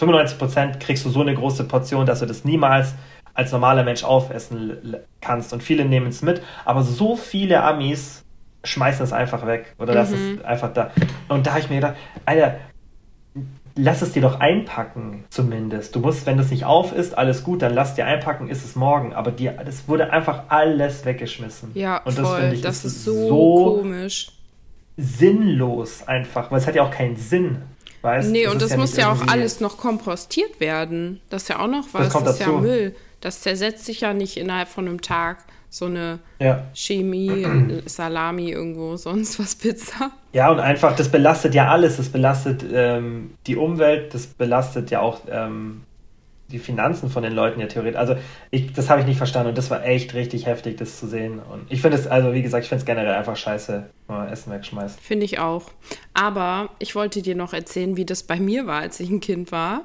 95% kriegst du so eine große Portion, dass du das niemals als normaler Mensch aufessen kannst. Und viele nehmen es mit, aber so viele Amis schmeißen es einfach weg oder lassen es einfach da. Und da habe ich mir gedacht, Alter, lass es dir doch einpacken, zumindest. Du musst, wenn das nicht auf ist, alles gut, dann lass dir einpacken, ist es morgen. Aber dir, das wurde einfach alles weggeschmissen. Ja, Und das voll. finde ich das ist ist so, so komisch. sinnlos einfach, weil es hat ja auch keinen Sinn. Weißt? Nee, Das und ist das muss nicht ja auch alles noch kompostiert werden. Das ist ja auch noch was. Das, kommt ist ja dazu. Müll. Das zersetzt sich ja nicht innerhalb von einem Tag. So eine Ja. Chemie, Salami irgendwo, sonst was Pizza. ja, und einfach, das belastet ja alles. Das belastet ähm, die Umwelt, das belastet ja auch ähm, die Finanzen von den Leuten ja theoretisch. Also, ich, das habe ich nicht verstanden und das war echt richtig heftig, das zu sehen. Und ich finde es, also wie gesagt, ich finde es generell einfach scheiße, wenn man Essen wegschmeißt. Finde ich auch. Aber ich wollte dir noch erzählen, wie das bei mir war, als ich ein Kind war.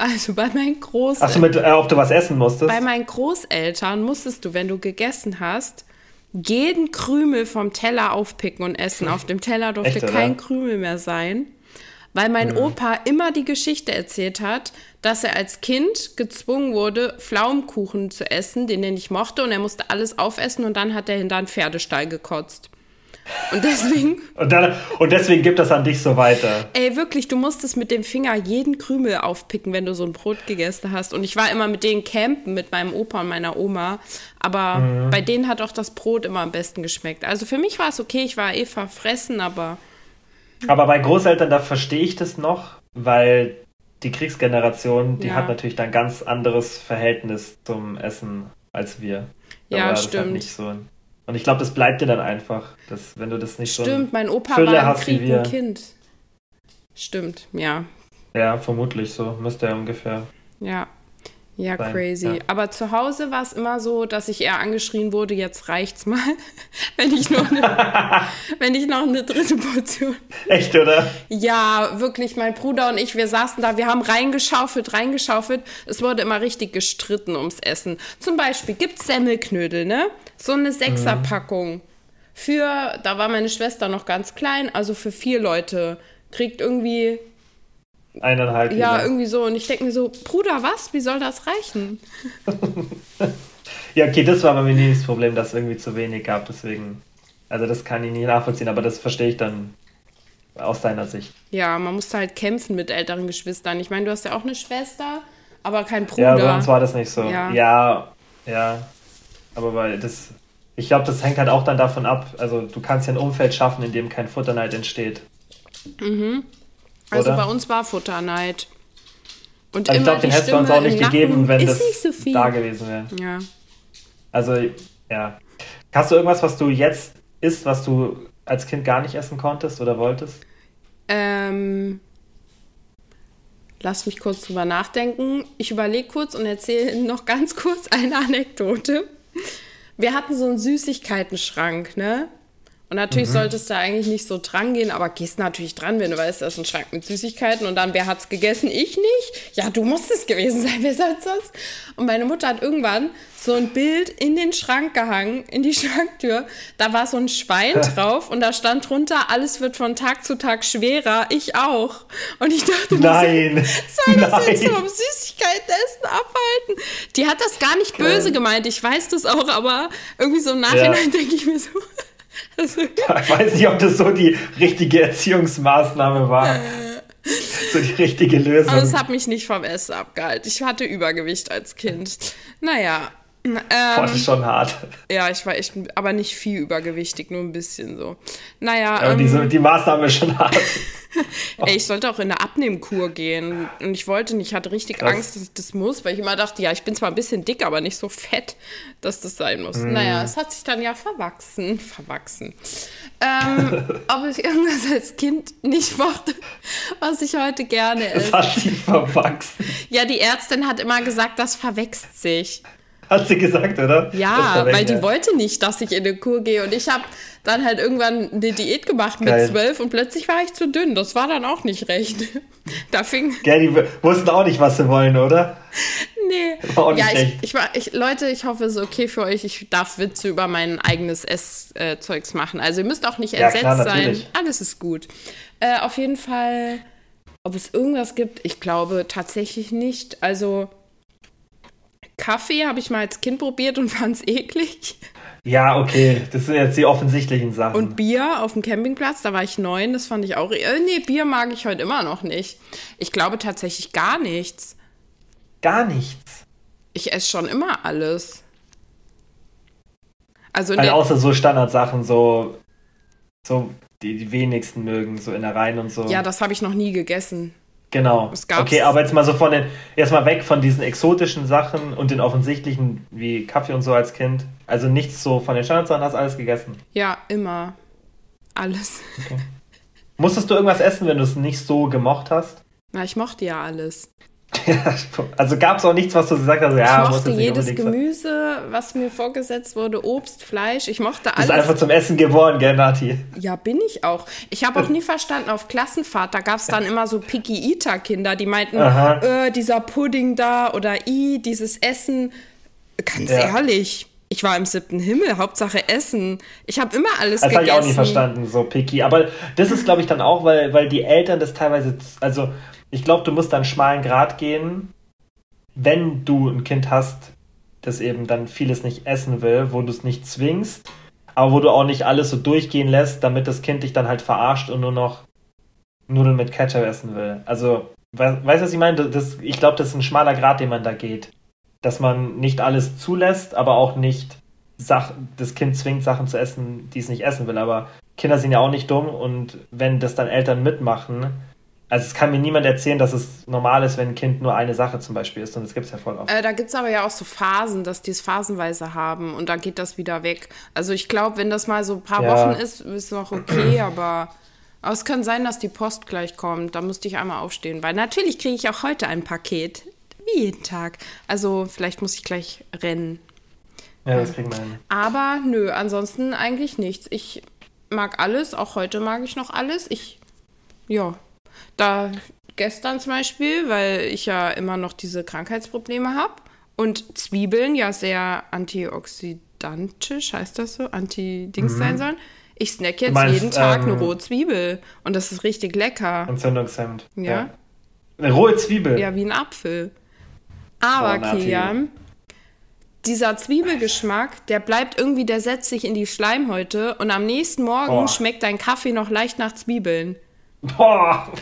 Also bei meinen Großeltern. Achso, mit, äh, ob du was essen musstest? Bei meinen Großeltern musstest du, wenn du gegessen hast, jeden Krümel vom Teller aufpicken und essen. Auf dem Teller durfte Echt, kein Krümel mehr sein. weil mein Opa immer die Geschichte erzählt hat, dass er als Kind gezwungen wurde, Pflaumenkuchen zu essen, den er nicht mochte, und er musste alles aufessen und dann hat er hinter einen Pferdestall gekotzt. Und deswegen, Und, dann, und deswegen gibt das an dich so weiter. ey, wirklich, du musstest mit dem Finger jeden Krümel aufpicken, wenn du so ein Brot gegessen hast. Und ich war immer mit denen campen, mit meinem Opa und meiner Oma. Aber bei denen hat auch das Brot immer am besten geschmeckt. Also für mich war es okay, ich war eh verfressen, aber Aber bei Großeltern, da verstehe ich das noch, weil die Kriegsgeneration, die Ja. hat natürlich dann ganz anderes Verhältnis zum Essen als wir. Da Ja, war das stimmt. Halt nicht so. Und ich glaube, das bleibt dir dann einfach, dass, wenn du das nicht so. stimmt, mein Opa Fülle war hast ein Kind. Stimmt, ja. Ja, vermutlich so. Müsste er ungefähr. Ja. Ja, Sein, crazy. ja. Aber zu Hause war es immer so, dass ich eher angeschrien wurde, jetzt reicht's mal, wenn ich noch eine, wenn ich noch eine dritte Portion. Echt, oder? Ja, wirklich, mein Bruder und ich, wir saßen da, wir haben reingeschaufelt, reingeschaufelt. Es wurde immer richtig gestritten ums Essen. Zum Beispiel gibt's Semmelknödel, ne? So eine Sechserpackung. Für, da war meine Schwester noch ganz klein, also für vier Leute. Kriegt irgendwie Eineinhalb. Ja, Liter. irgendwie so. Und ich denke mir so, Bruder, was? Wie soll das reichen? Ja, okay, das war bei mir nie das Problem, dass es irgendwie zu wenig gab. Deswegen. Also, das kann ich nie nachvollziehen, aber das verstehe ich dann aus deiner Sicht. Ja, man musste halt kämpfen mit älteren Geschwistern. Ich meine, du hast ja auch eine Schwester, aber kein Ja, Bruder. bei uns war das nicht so. Ja. Ja, ja. Aber weil das. Ich glaube, das hängt halt auch dann davon ab. Also, du kannst ja ein Umfeld schaffen, in dem kein Futterneid entsteht. Also oder? bei uns war Futterneid. Und Also, ich glaube, den hättest du uns auch nicht gegeben, wenn das nicht so da gewesen wäre. Ja. Also, ja. Hast du irgendwas, was du jetzt isst, was du als Kind gar nicht essen konntest oder wolltest? Ähm, lass mich kurz drüber nachdenken. Ich überlege kurz und erzähle noch ganz kurz eine Anekdote. Wir hatten so einen Süßigkeitenschrank, ne? Und natürlich Mhm. solltest du da eigentlich nicht so dran gehen, aber gehst natürlich dran, wenn du weißt, das ist ein Schrank mit Süßigkeiten und dann, wer hat's gegessen? Ich nicht. Ja, du musst es gewesen sein, wer sonst das? Und meine Mutter hat irgendwann so ein Bild in den Schrank gehangen, in die Schranktür. Da war so ein Schwein drauf und da stand drunter, alles wird von Tag zu Tag schwerer, ich auch. Und ich dachte, Nein! soll das Nein. jetzt vom Süßigkeitenessen abhalten? Die hat das gar nicht böse gemeint, ich weiß das auch, aber irgendwie so im Nachhinein Ja. denke ich mir so. Also, Ich weiß nicht, ob das so die richtige Erziehungsmaßnahme war. So die richtige Lösung. aber es hat mich nicht vom Essen abgehalten. Ich hatte Übergewicht als Kind. Naja. Ähm, ist schon hart. ja, ich war echt, aber nicht viel übergewichtig, nur ein bisschen so. Naja, Aber ähm, diese, die Maßnahme ist schon hart. Ey, ich sollte auch in eine Abnehmkur gehen. Und ich wollte nicht, ich hatte richtig Krass. Angst, dass ich das muss, weil ich immer dachte, ja, ich bin zwar ein bisschen dick, aber nicht so fett, dass das sein muss. Mhm. Naja, es hat sich dann ja verwachsen. Verwachsen. Ähm, ob ich irgendwas als Kind nicht mochte, was ich heute gerne Es esse. hat sich verwachsen. Ja, die Ärztin hat immer gesagt, das verwächst sich. Hat sie gesagt, oder? Ja, weil die wollte nicht, dass ich in eine Kur gehe. Und ich habe dann halt irgendwann eine Diät gemacht mit zwölf und plötzlich war ich zu dünn. Das war dann auch nicht recht. Da fing. Gell, die wussten auch nicht, was sie wollen, oder? Nee. War auch nicht ja, ich, recht. ich, war- ich, Leute, ich hoffe, es ist okay für euch. Ich darf Witze über mein eigenes Esszeugs machen. Also ihr müsst auch nicht Ja, entsetzt klar, sein. Alles ist gut. Äh, auf jeden Fall, ob es irgendwas gibt, ich glaube tatsächlich nicht. Also Kaffee habe ich mal als Kind probiert und fand es eklig. Ja, okay. Das sind jetzt die offensichtlichen Sachen. Und Bier auf dem Campingplatz, da war ich neun, das fand ich auch. Äh, nee, Bier mag ich heute immer noch nicht. Ich glaube tatsächlich gar nichts. Gar nichts. Ich esse schon immer alles. Also, in Also der, außer so Standardsachen, so, so die, die wenigsten mögen, so Innereien und so. ja, das habe ich noch nie gegessen. Genau. Okay, aber jetzt mal so von den, jetzt mal weg von diesen exotischen Sachen und den offensichtlichen, wie Kaffee und so als Kind. Also nichts so von den Standardsachen, hast alles gegessen. Ja, immer. Alles. Musstest du irgendwas essen, wenn du es nicht so gemocht hast? Na, ich mochte ja alles. Ja, also gab es auch nichts, was du gesagt hast, ja, ich mochte jedes unbedingt sein. Gemüse, was mir vorgesetzt wurde, Obst, Fleisch. Ich mochte Du bist alles. einfach zum Essen geboren, gell, Nati? Ja, bin ich auch. Ich habe auch nie verstanden, auf Klassenfahrt, da gab es dann immer so Picky-Eater-Kinder, die meinten, äh, dieser Pudding da oder i, dieses Essen. Ganz Ja. ehrlich, ich Ich war im siebten Himmel, Hauptsache Essen. Ich habe immer alles das gegessen. Das habe ich auch nie verstanden, so picky. Aber das ist, glaube ich, dann auch, weil, weil die Eltern das teilweise, also ich glaube, du musst dann einen schmalen Grad gehen, wenn du ein Kind hast, das eben dann vieles nicht essen will, wo du es nicht zwingst, aber wo du auch nicht alles so durchgehen lässt, damit das Kind dich dann halt verarscht und nur noch Nudeln mit Ketchup essen will. Also, weißt du, was ich meine? Das, ich glaube, das ist ein schmaler Grad, den man da geht. Dass man nicht alles zulässt, aber auch nicht Sach das Kind zwingt, Sachen zu essen, die es nicht essen will. Aber Kinder sind ja auch nicht dumm und wenn das dann Eltern mitmachen, also es kann mir niemand erzählen, dass es normal ist, wenn ein Kind nur eine Sache zum Beispiel isst und das gibt es ja voll oft. Äh, da gibt es aber ja auch so Phasen, dass die es phasenweise haben und dann geht das wieder weg. Also ich glaube, wenn das mal so ein paar ja. Wochen ist, ist es noch okay, aber, aber es kann sein, dass die Post gleich kommt. Da müsste ich einmal aufstehen, weil natürlich kriege ich auch heute ein Paket. Wie jeden Tag. Also vielleicht muss ich gleich rennen. Ja, das kriegen wir hin. Aber nö, ansonsten eigentlich nichts. Ich mag alles, auch heute mag ich noch alles. Ich, ja, da gestern zum Beispiel, weil ich ja immer noch diese Krankheitsprobleme habe und Zwiebeln ja sehr antioxidantisch, heißt das so, anti-Dings mhm. sein sollen. Ich snack jetzt meinst, jeden Tag ähm, eine rohe Zwiebel und das ist richtig lecker. Entzündungshemd. Ja. ja. Eine rohe Zwiebel. Ja, wie ein Apfel. Aber, oh, Kilian, dieser Zwiebelgeschmack, der bleibt irgendwie, der setzt sich in die Schleimhäute und am nächsten Morgen oh. schmeckt dein Kaffee noch leicht nach Zwiebeln. Boah!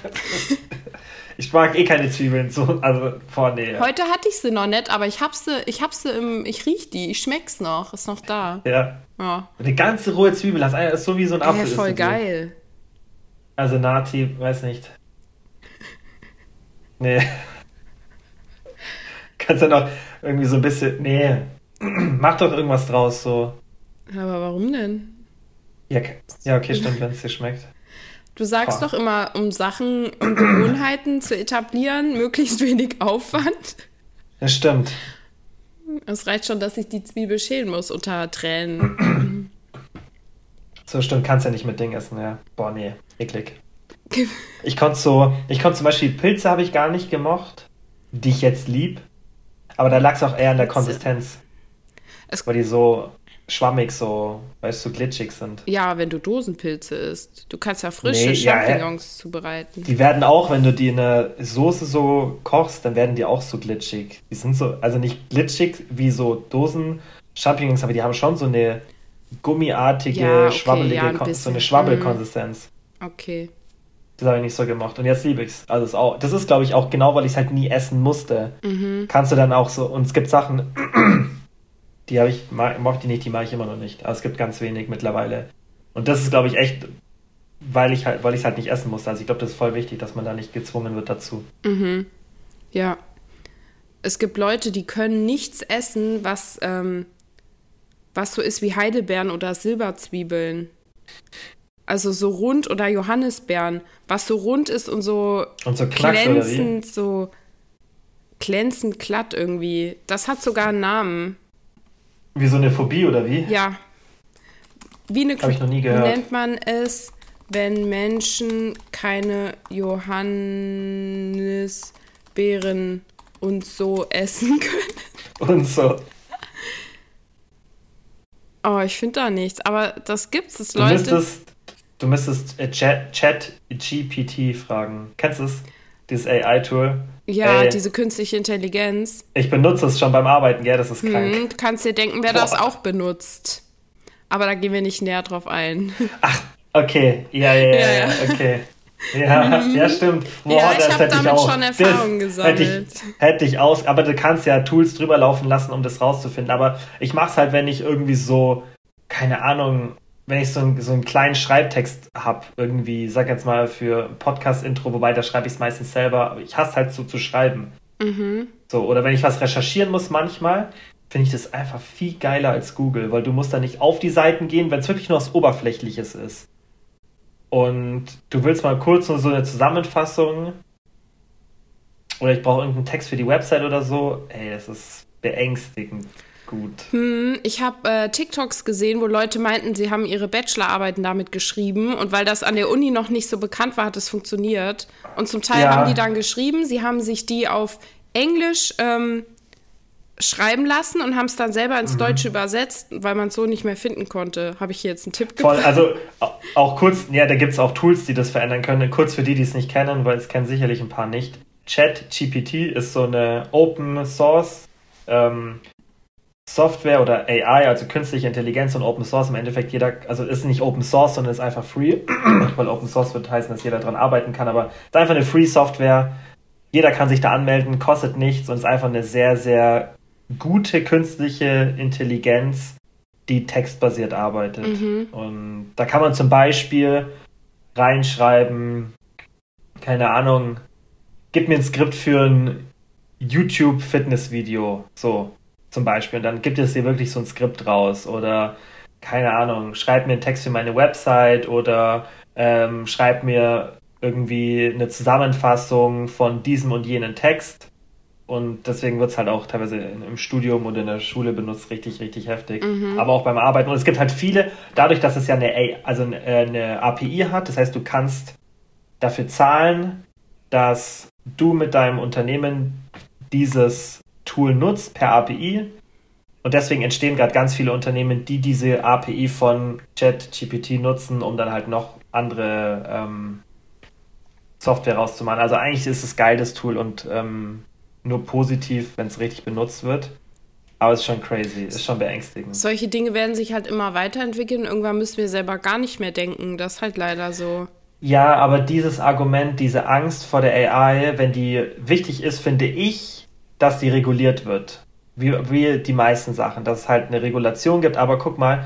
Ich mag eh keine Zwiebeln so, also boah, nee. Heute hatte ich sie noch nicht, aber ich hab sie, ich hab sie im, ich riech die, ich schmeck's noch, ist noch da. Ja. ja. Eine ganze rohe Zwiebel, das ist so wie so ein Apfel. Ja, voll geil. Also Nati, weiß nicht. Nee. Kannst du noch irgendwie so ein bisschen, nee. Mach doch irgendwas draus, so. Aber warum denn? Ja, ja okay, stimmt, wenn es dir schmeckt. Du sagst Boah. doch immer, um Sachen und Gewohnheiten zu etablieren, möglichst wenig Aufwand. Das stimmt. Es reicht schon, dass ich die Zwiebel schälen muss unter Tränen. So stimmt, kannst ja nicht mit Ding essen, ja. Boah, nee, eklig. Ich konnte so, ich konnte zum Beispiel Pilze habe ich gar nicht gemocht, die ich jetzt lieb. Aber da lag es auch eher an der Konsistenz. Es weil die so schwammig, so, weißt du, so glitschig sind. Ja, wenn du Dosenpilze isst. Du kannst ja frische nee, Champignons ja, zubereiten. Die werden auch, wenn du die in der Soße so kochst, dann werden die auch so glitschig. Die sind so, also nicht glitschig wie so Dosen-Champignons, aber die haben schon so eine gummiartige, ja, okay, schwabbelige, ja, so eine Schwabbelkonsistenz. Okay. Das habe ich nicht so gemacht. Und jetzt liebe ich es. Also ist auch, das ist, glaube ich, auch genau, weil ich es halt nie essen musste. Mhm. Kannst du dann auch so, und es gibt Sachen, die habe ich, mochte ich nicht, die mache ich immer noch nicht. Aber es gibt ganz wenig mittlerweile. Und das ist, glaube ich, echt, weil ich halt, weil ich es halt nicht essen musste. Also ich glaube, das ist voll wichtig, dass man da nicht gezwungen wird dazu. Mhm. Ja. Es gibt Leute, die können nichts essen, was, ähm, was so ist wie Heidelbeeren oder Silberzwiebeln. Also so rund oder Johannisbeeren, was so rund ist und so, und so glänzend, so glänzend glatt irgendwie. Das hat sogar einen Namen. Wie so eine Phobie oder wie? Ja. Wie eine Habe ich noch nie gehört. Nennt man es, wenn Menschen keine Johannisbeeren und so essen können? Und so. Oh, ich finde da nichts. Aber das gibt's, das du Leute. Müsstest, du müsstest äh, Chat, Chat GPT fragen. Kennst du es? Dieses AI-Tool? Ja, Ey, diese künstliche Intelligenz. Ich benutze es schon beim Arbeiten, gell? Das ist hm, krank. du kannst dir denken, wer Boah. das auch benutzt. Aber da gehen wir nicht näher drauf ein. Ach, okay. Ja, ja, ja, ja. okay. Ja, mhm. ja, stimmt. Boah, ja, ich habe damit auch, schon Erfahrung gesammelt. Hätte ich, hätte ich aus, aber du kannst ja Tools drüber laufen lassen, um das rauszufinden. Aber ich mache es halt, wenn ich irgendwie so, keine Ahnung, wenn ich so, ein, so einen kleinen Schreibtext habe, irgendwie, sag jetzt mal für Podcast-Intro, wobei da schreibe ich es meistens selber, ich hasse halt so zu schreiben. Mhm. So, oder wenn ich was recherchieren muss manchmal, finde ich das einfach viel geiler als Google, weil du musst da nicht auf die Seiten gehen, wenn es wirklich nur was Oberflächliches ist. Und du willst mal kurz nur so eine Zusammenfassung oder ich brauche irgendeinen Text für die Website oder so, ey, das ist beängstigend gut. Hm, ich habe äh, TikToks gesehen, wo Leute meinten, sie haben ihre Bachelorarbeiten damit geschrieben und weil das an der Uni noch nicht so bekannt war, hat es funktioniert. Und zum Teil ja. haben die dann geschrieben, sie haben sich die auf Englisch ähm, schreiben lassen und haben es dann selber ins Deutsche übersetzt, weil man es so nicht mehr finden konnte. Habe ich hier jetzt einen Tipp Voll, gebracht? also au- auch kurz, ja, da gibt es auch Tools, die das verändern können. Kurz für die, die es nicht kennen, weil es kennen sicherlich ein paar nicht. ChatGPT ist so eine Open Source ähm, Software oder AI, also künstliche Intelligenz und Open Source. Im Endeffekt jeder, also ist nicht Open Source, sondern ist einfach free, weil Open Source wird heißen, dass jeder dran arbeiten kann, aber es ist einfach eine Free Software. Jeder kann sich da anmelden, kostet nichts und ist einfach eine sehr, sehr gute künstliche Intelligenz, die textbasiert arbeitet. Und da kann man zum Beispiel reinschreiben, keine Ahnung, gib mir ein Skript für ein YouTube-Fitness-Video, so zum Beispiel. Und dann gibt es dir wirklich so ein Skript raus. Oder, keine Ahnung, schreib mir einen Text für meine Website oder ähm, schreib mir irgendwie eine Zusammenfassung von diesem und jenen Text. Und deswegen wird es halt auch teilweise im Studium und in der Schule benutzt, richtig, richtig heftig. Aber auch beim Arbeiten. Und es gibt halt viele, dadurch, dass es ja eine, also äh, eine API hat, das heißt, du kannst dafür zahlen, dass du mit deinem Unternehmen dieses Tool nutzt per API. Und deswegen entstehen gerade ganz viele Unternehmen, die diese API von ChatGPT nutzen, um dann halt noch andere ähm, Software rauszumachen. Also eigentlich ist es geil, das Tool und ähm, nur positiv, wenn es richtig benutzt wird. Aber es ist schon crazy, ist schon beängstigend. Solche Dinge werden sich halt immer weiterentwickeln. Irgendwann müssen wir selber gar nicht mehr denken. Das ist halt leider so. Ja, aber dieses Argument, diese Angst vor der AI, wenn die wichtig ist, finde ich, dass die reguliert wird. Wie, wie die meisten Sachen, dass es halt eine Regulation gibt. Aber guck mal,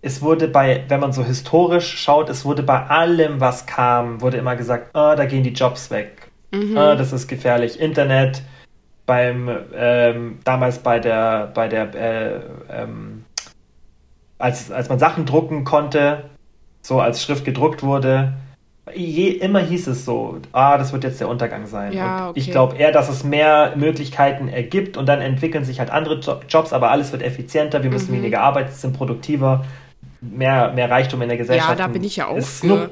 es wurde bei, wenn man so historisch schaut, es wurde bei allem, was kam, wurde immer gesagt, ah, da gehen die Jobs weg. Ah, das ist gefährlich. Internet, beim, ähm, damals bei der, bei der, äh, ähm, als, als man Sachen drucken konnte, so als Schrift gedruckt wurde, je, immer hieß es so, ah, das wird jetzt der Untergang sein. Ja, und ich okay. glaube eher, dass es mehr Möglichkeiten ergibt und dann entwickeln sich halt andere Jo- Jobs, aber alles wird effizienter, wir Mhm. müssen weniger arbeiten, sind produktiver, mehr, mehr Reichtum in der Gesellschaft. Ja, da bin ich ja auch ist für. Nur,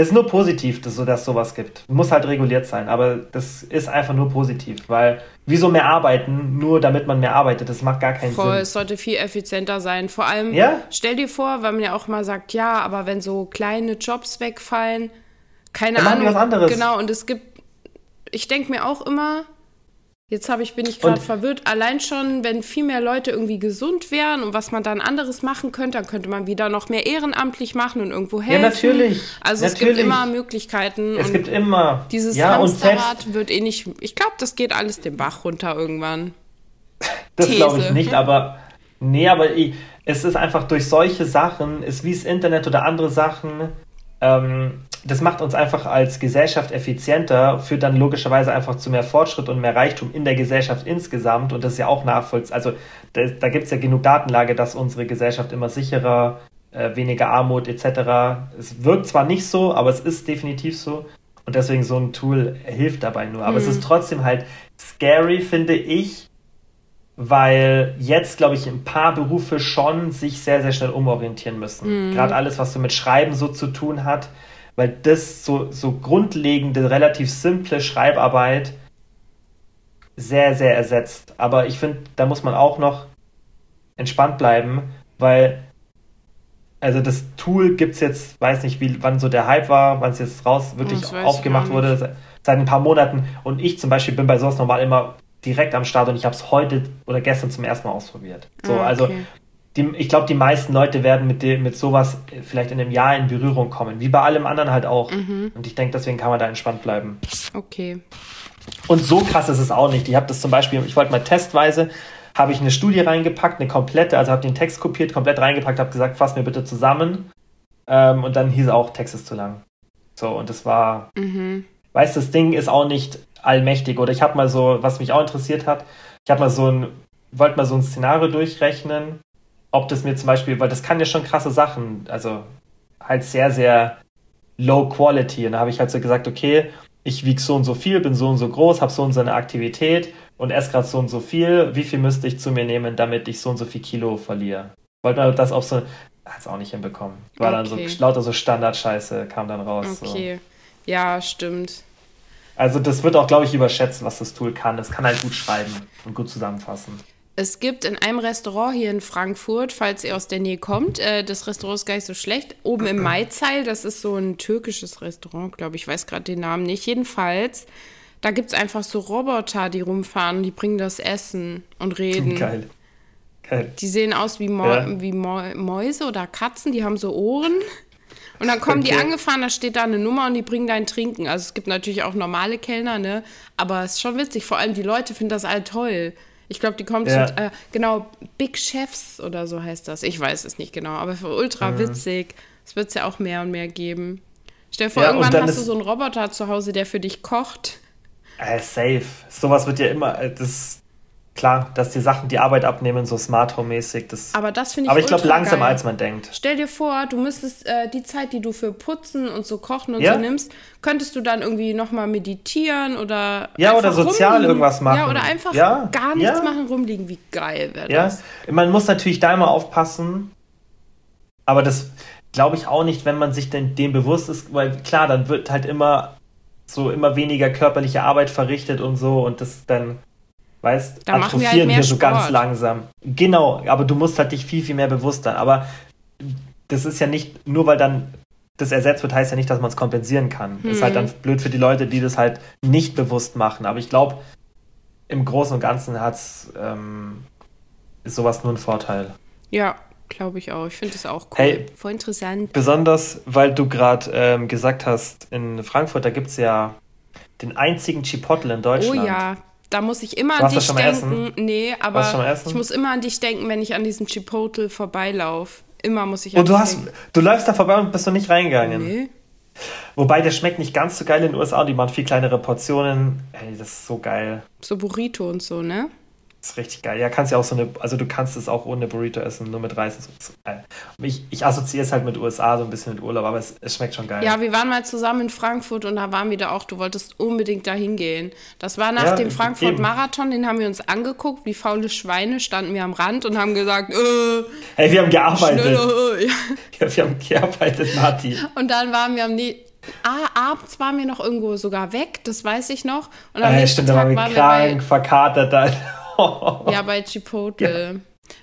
es ist nur positiv, dass, so, dass sowas gibt. Muss halt reguliert sein, aber das ist einfach nur positiv, weil wieso mehr arbeiten, nur damit man mehr arbeitet, das macht gar keinen Voll, Sinn. es sollte viel effizienter sein. Vor allem, Ja? stell dir vor, weil man ja auch mal sagt, ja, aber wenn so kleine Jobs wegfallen, keine Dann Ahnung. was anderes. Genau, und es gibt, ich denke mir auch immer, jetzt habe ich, bin ich gerade verwirrt, allein schon, wenn viel mehr Leute irgendwie gesund wären und was man dann anderes machen könnte, dann könnte man wieder noch mehr ehrenamtlich machen und irgendwo helfen. natürlich, Also es natürlich. gibt immer Möglichkeiten. Es gibt immer. dieses ja, Hamsterrad wird eh nicht, ich glaube, das geht alles den Bach runter irgendwann. Das glaube ich nicht, aber nee, aber ich, es ist einfach durch solche Sachen, ist wie das Internet oder andere Sachen, ähm, das macht uns einfach als Gesellschaft effizienter, führt dann logischerweise einfach zu mehr Fortschritt und mehr Reichtum in der Gesellschaft insgesamt und das ist ja auch nachvollziehbar. Also da, da gibt es ja genug Datenlage, dass unsere Gesellschaft immer sicherer, äh, weniger Armut etc. Es wirkt zwar nicht so, aber es ist definitiv so. Und deswegen so ein Tool hilft dabei nur. Aber es ist trotzdem halt scary, finde ich, weil jetzt, glaube ich, ein paar Berufe schon sich sehr, sehr schnell umorientieren müssen. Gerade alles, was so mit Schreiben so zu tun hat, weil das so, so grundlegende, relativ simple Schreibarbeit sehr, sehr ersetzt. Aber ich finde, da muss man auch noch entspannt bleiben, weil also das Tool gibt es jetzt, weiß nicht, wie, wann so der Hype war, wann es jetzt raus wirklich aufgemacht wurde, se- seit ein paar Monaten. Und ich zum Beispiel bin bei sowas normal immer direkt am Start und ich habe es heute oder gestern zum ersten Mal ausprobiert. So, Ah, also okay. Die, ich glaube, die meisten Leute werden mit, dem, mit sowas vielleicht in einem Jahr in Berührung kommen, wie bei allem anderen halt auch. Mhm. Und ich denke, deswegen kann man da entspannt bleiben. Okay. Und so krass ist es auch nicht. Ich habe das zum Beispiel, ich wollte mal testweise, habe ich eine Studie reingepackt, eine komplette, also habe den Text kopiert, komplett reingepackt, habe gesagt, fass mir bitte zusammen. Ähm, und dann hieß auch, Text ist zu lang. So, und das war, Mhm. weißt du, das Ding ist auch nicht allmächtig. Oder ich habe mal so, was mich auch interessiert hat, ich habe mal so ein, wollte mal so ein Szenario durchrechnen, ob das mir zum Beispiel, weil das kann ja schon krasse Sachen, also halt sehr, sehr low quality. Und da habe ich halt so gesagt, okay, ich wiege so und so viel, bin so und so groß, habe so und so eine Aktivität und esse gerade so und so viel. Wie viel müsste ich zu mir nehmen, damit ich so und so viel Kilo verliere? Wollte mal das auf so, hat es auch nicht hinbekommen. War dann Okay. so lauter so Standardscheiße kam dann raus. So. Okay. Ja, stimmt. Also das wird auch, glaube ich, überschätzt, was das Tool kann. Es kann halt gut schreiben und gut zusammenfassen. Es gibt in einem Restaurant hier in Frankfurt, falls ihr aus der Nähe kommt, äh, das Restaurant ist gar nicht so schlecht, oben im Maizeil, das ist so ein türkisches Restaurant, glaube ich, weiß gerade den Namen nicht. Jedenfalls, da gibt es einfach so Roboter, die rumfahren, die bringen das Essen und reden. Geil. Geil. Die sehen aus wie, Mo Ja. wie Mo Mäuse oder Katzen, die haben so Ohren. Und dann kommen die Okay. angefahren, da steht da eine Nummer und die bringen dein Trinken. Also es gibt natürlich auch normale Kellner, ne? Aber es ist schon witzig. Vor allem die Leute finden das all toll. Ich glaube, die kommen Ja. zu, äh, genau, Big Chefs oder so heißt das. Ich weiß es nicht genau, aber für ultra Mhm. witzig. Es wird es ja auch mehr und mehr geben. Stell dir vor, Ja, irgendwann hast du so einen Roboter zu Hause, der für dich kocht. Äh, safe. Sowas wird ja immer, äh, das klar, dass die Sachen die Arbeit abnehmen, so Smart Home-mäßig. Das, Aber das finde ich aber ich glaube ultra langsam, geil. als man denkt. Stell dir vor, du müsstest äh, die Zeit, die du für Putzen und so Kochen und Ja. so nimmst, könntest du dann irgendwie nochmal meditieren oder. Ja, oder sozial rumliegen. irgendwas machen. Ja, oder einfach Ja, gar nichts ja. machen, rumliegen. Wie geil wäre Ja, das? man muss natürlich da immer aufpassen, aber das glaube ich auch nicht, wenn man sich denn dem bewusst ist, weil klar, dann wird halt immer so immer weniger körperliche Arbeit verrichtet und so und das dann, weißt, Da halt atrophieren mehr wir so ganz Sport. langsam. Genau, aber du musst halt dich viel, viel mehr bewusst sein. Aber das ist ja nicht, nur weil dann das ersetzt wird, heißt ja nicht, dass man es kompensieren kann. Ist halt Hm. dann blöd für die Leute, die das halt nicht bewusst machen. Aber ich glaube, im Großen und Ganzen hat's, ähm, ist sowas nur ein Vorteil. Ja, glaube ich auch. Ich finde das auch cool. Hey. Voll interessant. Besonders, weil du gerade ähm, gesagt hast, in Frankfurt, da gibt es ja den einzigen Chipotle in Oh Deutschland. ja, da muss ich immer an Warst du dich schon denken. Nee, aber essen? ich muss immer an dich denken, wenn ich an diesem Chipotle vorbeilaufe. Immer muss ich an Und du dich hast, denken. du läufst da vorbei und bist noch nicht reingegangen. Nee. Wobei der schmeckt nicht ganz so geil in den USA, die machen viel kleinere Portionen. Ey, das ist so geil. So Burrito und so, ne? Das ist richtig geil. Ja, kannst ja auch so eine, also du kannst es auch ohne Burrito essen, nur mit Reis. und So. Das ist geil. Ich, ich assoziiere es halt mit USA so ein bisschen mit Urlaub, aber es, es schmeckt schon geil. Ja, wir waren mal zusammen in Frankfurt und da waren wir da auch. Du wolltest unbedingt da hingehen. Das war nach Ja, dem. Frankfurt-Marathon, den haben wir uns angeguckt. Wie faule Schweine standen wir am Rand und haben gesagt, äh, Hey, wir haben gearbeitet. schneller, äh. Ja. Ja, wir haben gearbeitet, Martin. Und dann waren wir am ne ah, abends waren wir noch irgendwo sogar weg, das weiß ich noch. Und am Äh, nächsten stimmt, da waren Tag wir waren wir krank, verkatert. Da. ja, bei Chipotle.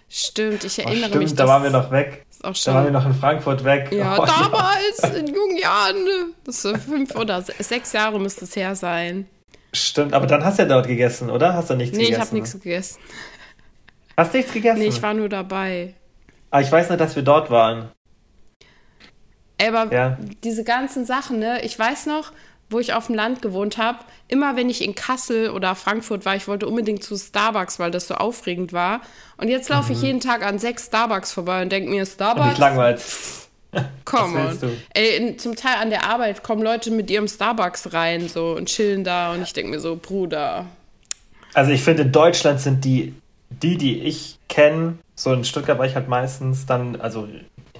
Stimmt, ich Oh, erinnere stimmt, mich. da das waren wir noch weg. Ist auch Da waren wir noch in Frankfurt weg. Ja, Oh, damals, in jungen Jahren. ne? Das ist fünf oder se- sechs Jahre müsste es her sein. Stimmt, aber dann hast du ja dort gegessen, oder? Hast du nichts Nee, ich gegessen? habe nichts gegessen. Hast nichts gegessen? Nee, ich war nur dabei. aber ich weiß nicht, dass wir dort waren. Ey, Aber Ja. diese ganzen Sachen, ne? Ich weiß noch, wo ich auf dem Land gewohnt habe, immer wenn ich in Kassel oder Frankfurt war, ich wollte unbedingt zu Starbucks, weil das so aufregend war. Und jetzt laufe ich jeden Tag an sechs Starbucks vorbei und denke mir, Mhm. Starbucks, dich langweilt. du? Ey, zum Teil an der Arbeit kommen Leute mit ihrem Starbucks rein so und chillen da und ich denke mir so, Bruder. Also ich finde, in Deutschland sind die, die, die ich kenne, so in Stuttgart war ich halt meistens dann, also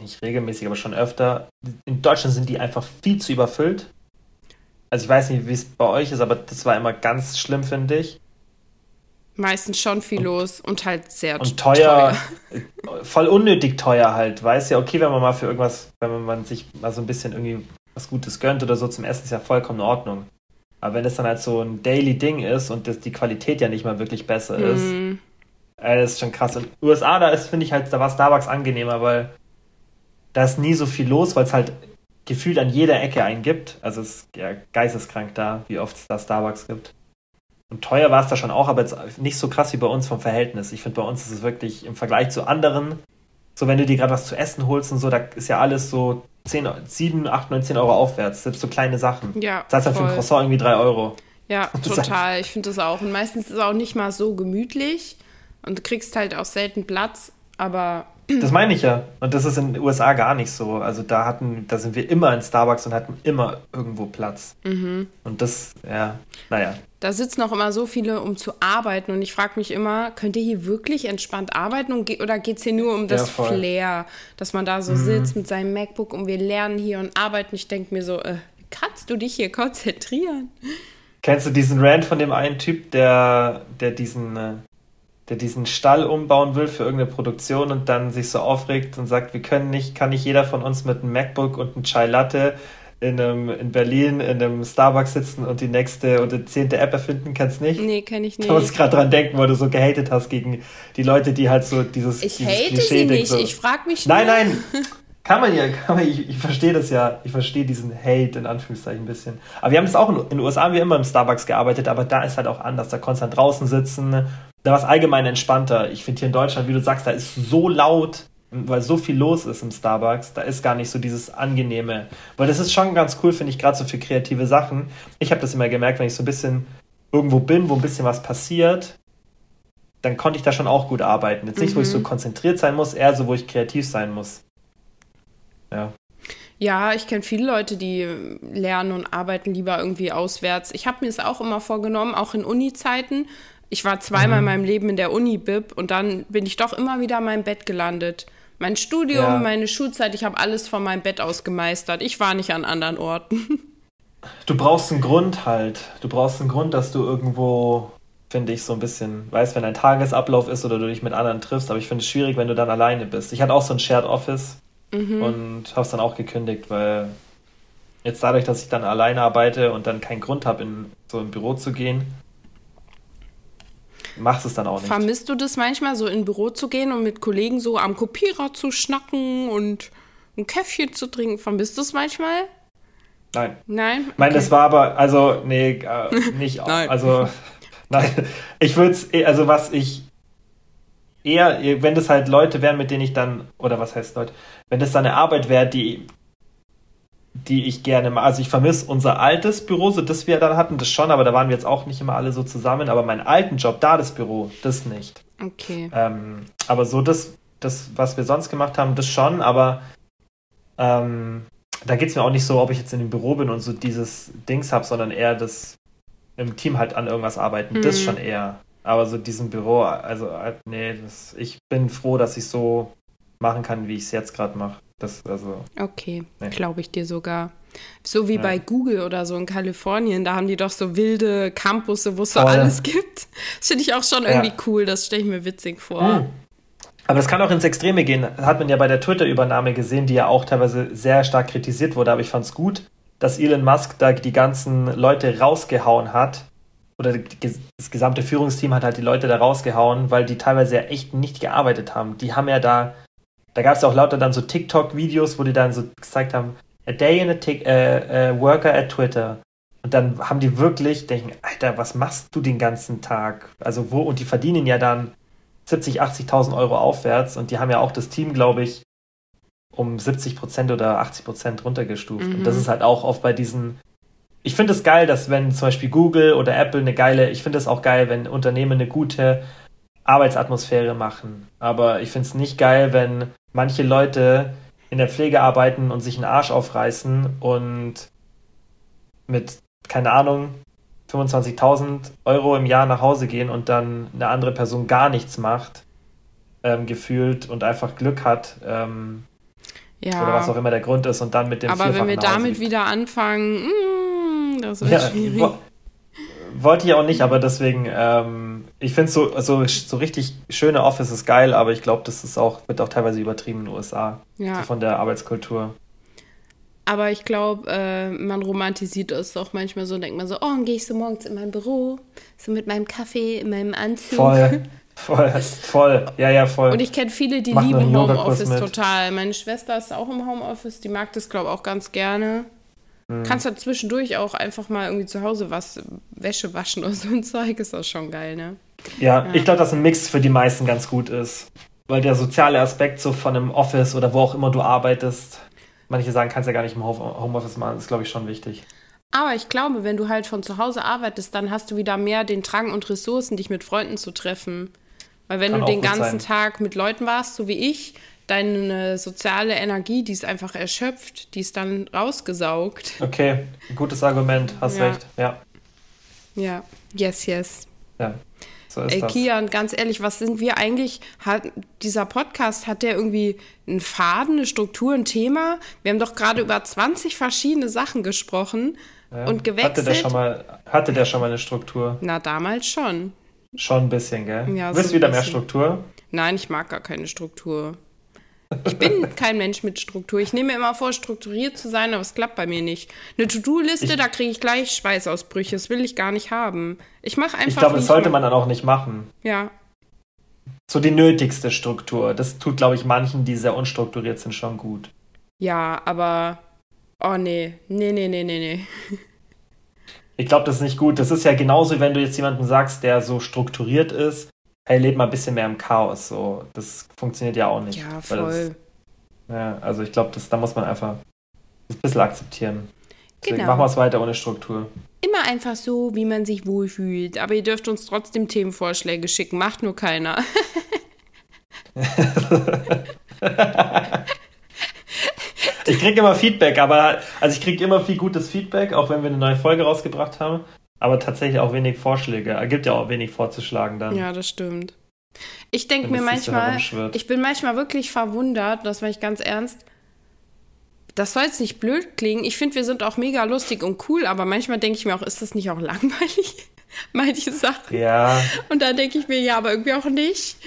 nicht regelmäßig, aber schon öfter, in Deutschland sind die einfach viel zu überfüllt. Also ich weiß nicht, wie es bei euch ist, aber das war immer ganz schlimm, finde ich. Meistens schon viel los und halt sehr Und teuer, voll unnötig teuer halt. Weiß ja, okay, wenn man mal für irgendwas, wenn man sich mal so ein bisschen irgendwie was Gutes gönnt oder so zum Essen, ist ja vollkommen in Ordnung. Aber wenn es dann halt so ein Daily-Ding ist und das, die Qualität ja nicht mal wirklich besser ist, Hm, äh, das ist schon krass. In den USA, da ist, finde ich halt, da war Starbucks angenehmer, weil da ist nie so viel los, weil es halt gefühlt an jeder Ecke einen gibt. Also es ist ja geisteskrank da, wie oft es da Starbucks gibt. Und teuer war es da schon auch, aber jetzt nicht so krass wie bei uns vom Verhältnis. Ich finde, bei uns ist es wirklich im Vergleich zu anderen, so wenn du dir gerade was zu essen holst und so, da ist ja alles so 10, 7, 8, 9, 10 Euro aufwärts. Selbst so kleine Sachen. ja, Zahlst halt für ein. Croissant irgendwie 3 Euro. Ja, total. Ich finde das auch. Und meistens ist es auch nicht mal so gemütlich. Und du kriegst halt auch selten Platz. Aber Das meine ich ja. Und das ist in den USA gar nicht so. Also da hatten, da sind wir immer in Starbucks und hatten immer irgendwo Platz. Mhm. Und das, ja, naja. da sitzen auch immer so viele, um zu arbeiten. Und ich frage mich immer, könnt ihr hier wirklich entspannt arbeiten? Oder geht es hier nur um das Ja. Mhm. Flair, dass man da so sitzt mit seinem MacBook und wir lernen hier und arbeiten? Ich denke mir so, äh, kannst du dich hier konzentrieren? Kennst du diesen Rant von dem einen Typ, der, der diesen, äh, der diesen Stall umbauen will für irgendeine Produktion und dann sich so aufregt und sagt, wir können nicht, kann nicht jeder von uns mit einem MacBook und einem Chai Latte in, einem, in Berlin in einem Starbucks sitzen und die nächste oder zehnte App erfinden, kennst nicht? Nee, kenn ich nicht. Da muss gerade dran denken, weil du so gehatet hast gegen die Leute, die halt so dieses Ich dieses hate Klischee sie nicht, so. ich frag mich Nein, nur. nein. Kann man ja, kann man, ich, ich verstehe das ja. Ich verstehe diesen Hate in Anführungszeichen ein bisschen. Aber wir haben das auch in, in den USA, haben wir immer im Starbucks gearbeitet, aber da ist halt auch anders. Da konntest du dann draußen sitzen. Da war es allgemein entspannter. Ich finde hier in Deutschland, wie du sagst, da ist so laut, weil so viel los ist im Starbucks. Da ist gar nicht so dieses Angenehme. Weil das ist schon ganz cool, finde ich, gerade so für kreative Sachen. Ich habe das immer gemerkt, wenn ich so ein bisschen irgendwo bin, wo ein bisschen was passiert, dann konnte ich da schon auch gut arbeiten. Jetzt nicht, wo ich so konzentriert sein muss, eher so, wo ich kreativ sein muss. Ja. Ja, ich kenne viele Leute, die lernen und arbeiten lieber irgendwie auswärts. Ich habe mir es auch immer vorgenommen, auch in Uni-Zeiten. Ich war zweimal in meinem Leben in der Uni-Bib und dann bin ich doch immer wieder in meinem Bett gelandet. Mein Studium, Ja. meine Schulzeit, ich habe alles von meinem Bett aus gemeistert. Ich war nicht an anderen Orten. Du brauchst einen Grund halt. Du brauchst einen Grund, dass du irgendwo, finde ich, so ein bisschen, weißt, wenn ein Tagesablauf ist oder du dich mit anderen triffst. Aber ich finde es schwierig, wenn du dann alleine bist. Ich hatte auch so ein Shared Office und habe es dann auch gekündigt, weil jetzt dadurch, dass ich dann alleine arbeite und dann keinen Grund habe, in so ein Büro zu gehen, machst es dann auch nicht. Vermisst du das manchmal, so in ein Büro zu gehen und mit Kollegen so am Kopierer zu schnacken und ein Käffchen zu trinken? Vermisst du es manchmal? Nein. Nein? Ich meine, Okay. das war aber, also, nee, äh, nicht, Nein. also, nein, ich würde es, also was ich eher, wenn das halt Leute wären, mit denen ich dann, oder was heißt Leute, wenn das dann eine Arbeit wäre, die, die ich gerne mal, also ich vermisse unser altes Büro, so das wir dann hatten, das schon, aber da waren wir jetzt auch nicht immer alle so zusammen, aber meinen alten Job, da das Büro, das nicht. Okay. Ähm, aber so das, das, was wir sonst gemacht haben, das schon, aber ähm, da geht es mir auch nicht so, ob ich jetzt in dem Büro bin und so dieses Dings habe, sondern eher das im Team halt an irgendwas arbeiten. Das Mhm. schon eher. Aber so diesem Büro, also halt, nee, das, ich bin froh, dass ich so machen kann, wie ich es jetzt gerade mache. Das, also, Okay, Nee. glaube ich dir sogar. So wie Ja. bei Google oder so in Kalifornien, da haben die doch so wilde Campusse, wo es so Voll. alles gibt. Das finde ich auch schon Ja. irgendwie cool, das stelle ich mir witzig vor. Mhm. Aber das kann auch ins Extreme gehen. Hat man ja bei der Twitter-Übernahme gesehen, die ja auch teilweise sehr stark kritisiert wurde. Aber ich fand es gut, dass Elon Musk da die ganzen Leute rausgehauen hat. Oder das gesamte Führungsteam hat halt die Leute da rausgehauen, weil die teilweise ja echt nicht gearbeitet haben. Die haben ja da, da gab es auch lauter dann so TikTok-Videos, wo die dann so gezeigt haben, a day in a tic äh, äh, worker at Twitter. Und dann haben die wirklich denken, Alter, was machst du den ganzen Tag? Also wo, und die verdienen ja dann 70, 80.000 Euro aufwärts und die haben ja auch das Team, glaube ich, um 70 Prozent oder 80 Prozent runtergestuft. Mhm. Und das ist halt auch oft bei diesen. Ich finde es geil, dass wenn zum Beispiel Google oder Apple eine geile, ich finde es auch geil, wenn Unternehmen eine gute Arbeitsatmosphäre machen. Aber ich finde es nicht geil, wenn manche Leute in der Pflege arbeiten und sich einen Arsch aufreißen und mit, keine Ahnung, 25.000 Euro im Jahr nach Hause gehen und dann eine andere Person gar nichts macht, ähm, gefühlt und einfach Glück hat ähm, Ja, oder was auch immer der Grund ist und dann mit dem aber wenn Vierfachen wir damit geht. wieder anfangen, mm, das wird ja, schwierig. wo, wollte ich auch nicht, aber deswegen, ähm, ich finde so, so, so richtig schöne Office ist geil, aber ich glaube, das ist auch, wird auch teilweise übertrieben in den USA, Ja. so von der Arbeitskultur. Aber ich glaube, äh, man romantisiert es auch manchmal so, denkt man so, oh, dann gehe ich so morgens in mein Büro, so mit meinem Kaffee, in meinem Anzug. Voll, voll, voll, ja, ja, voll. Und ich kenne viele, die Mach lieben Homeoffice total. Meine Schwester ist auch im Homeoffice, die mag das, glaube ich, auch ganz gerne. Mhm. Kannst halt zwischendurch auch einfach mal irgendwie zu Hause was, Wäsche waschen oder so ein Zeug, ist das schon geil, ne? Ja, Ja. ich glaube, dass ein Mix für die meisten ganz gut ist. Weil der soziale Aspekt so von einem Office oder wo auch immer du arbeitest, manche sagen, kannst ja gar nicht im Home- Homeoffice machen, ist, glaube ich, schon wichtig. Aber ich glaube, wenn du halt von zu Hause arbeitest, dann hast du wieder mehr den Drang und Ressourcen, dich mit Freunden zu treffen. Weil wenn Kann du auch den ganzen sein. Tag mit Leuten warst, so wie ich, deine soziale Energie, die ist einfach erschöpft, die ist dann rausgesaugt. Okay, gutes Argument, hast Ja. recht. Ja, Ja, yes, yes. ja, so ist Ey, das. Kian, ganz ehrlich, was sind wir eigentlich? Hat, dieser Podcast, hat der irgendwie einen Faden, eine Struktur, ein Thema? Wir haben doch gerade über 20 verschiedene Sachen gesprochen Ja. und gewechselt. Hatte der, schon mal, hatte der schon mal eine Struktur? Na, damals schon. Schon ein bisschen, gell? Ja, Willst so du wieder ein mehr bisschen. Struktur? Nein, ich mag gar keine Struktur. Ich bin kein Mensch mit Struktur. Ich nehme mir immer vor, strukturiert zu sein, aber es klappt bei mir nicht. Eine To-Do-Liste, da kriege ich gleich Schweißausbrüche. Das will ich gar nicht haben. Ich mache einfach. Ich glaube, das sollte man dann auch nicht machen. Ja. So die nötigste Struktur. Das tut, glaube ich, manchen, die sehr unstrukturiert sind, schon gut. Ja, aber. Oh nee. Nee, nee, nee, nee, nee. Ich glaube, das ist nicht gut. Das ist ja genauso, wenn du jetzt jemandem sagst, der so strukturiert ist, hey, leb mal ein bisschen mehr im Chaos. So, das funktioniert ja auch nicht. Ja, voll. Das, ja, also ich glaube, da muss man einfach ein bisschen akzeptieren. Deswegen Genau. machen wir es weiter ohne Struktur. Immer einfach so, wie man sich wohlfühlt. Aber ihr dürft uns trotzdem Themenvorschläge schicken. Macht nur keiner. Ich kriege immer Feedback, aber also ich kriege immer viel gutes Feedback, auch wenn wir eine neue Folge rausgebracht haben. Aber tatsächlich auch wenig Vorschläge. Es gibt ja auch wenig vorzuschlagen dann. Ja, das stimmt. Ich denke mir manchmal, ich bin manchmal wirklich verwundert, das meine ich ganz ernst. Das soll jetzt nicht blöd klingen. Ich finde, wir sind auch mega lustig und cool, aber manchmal denke ich mir auch, ist das nicht auch langweilig? Manche Sachen. Ja. Und da denke ich mir, ja, aber irgendwie auch nicht.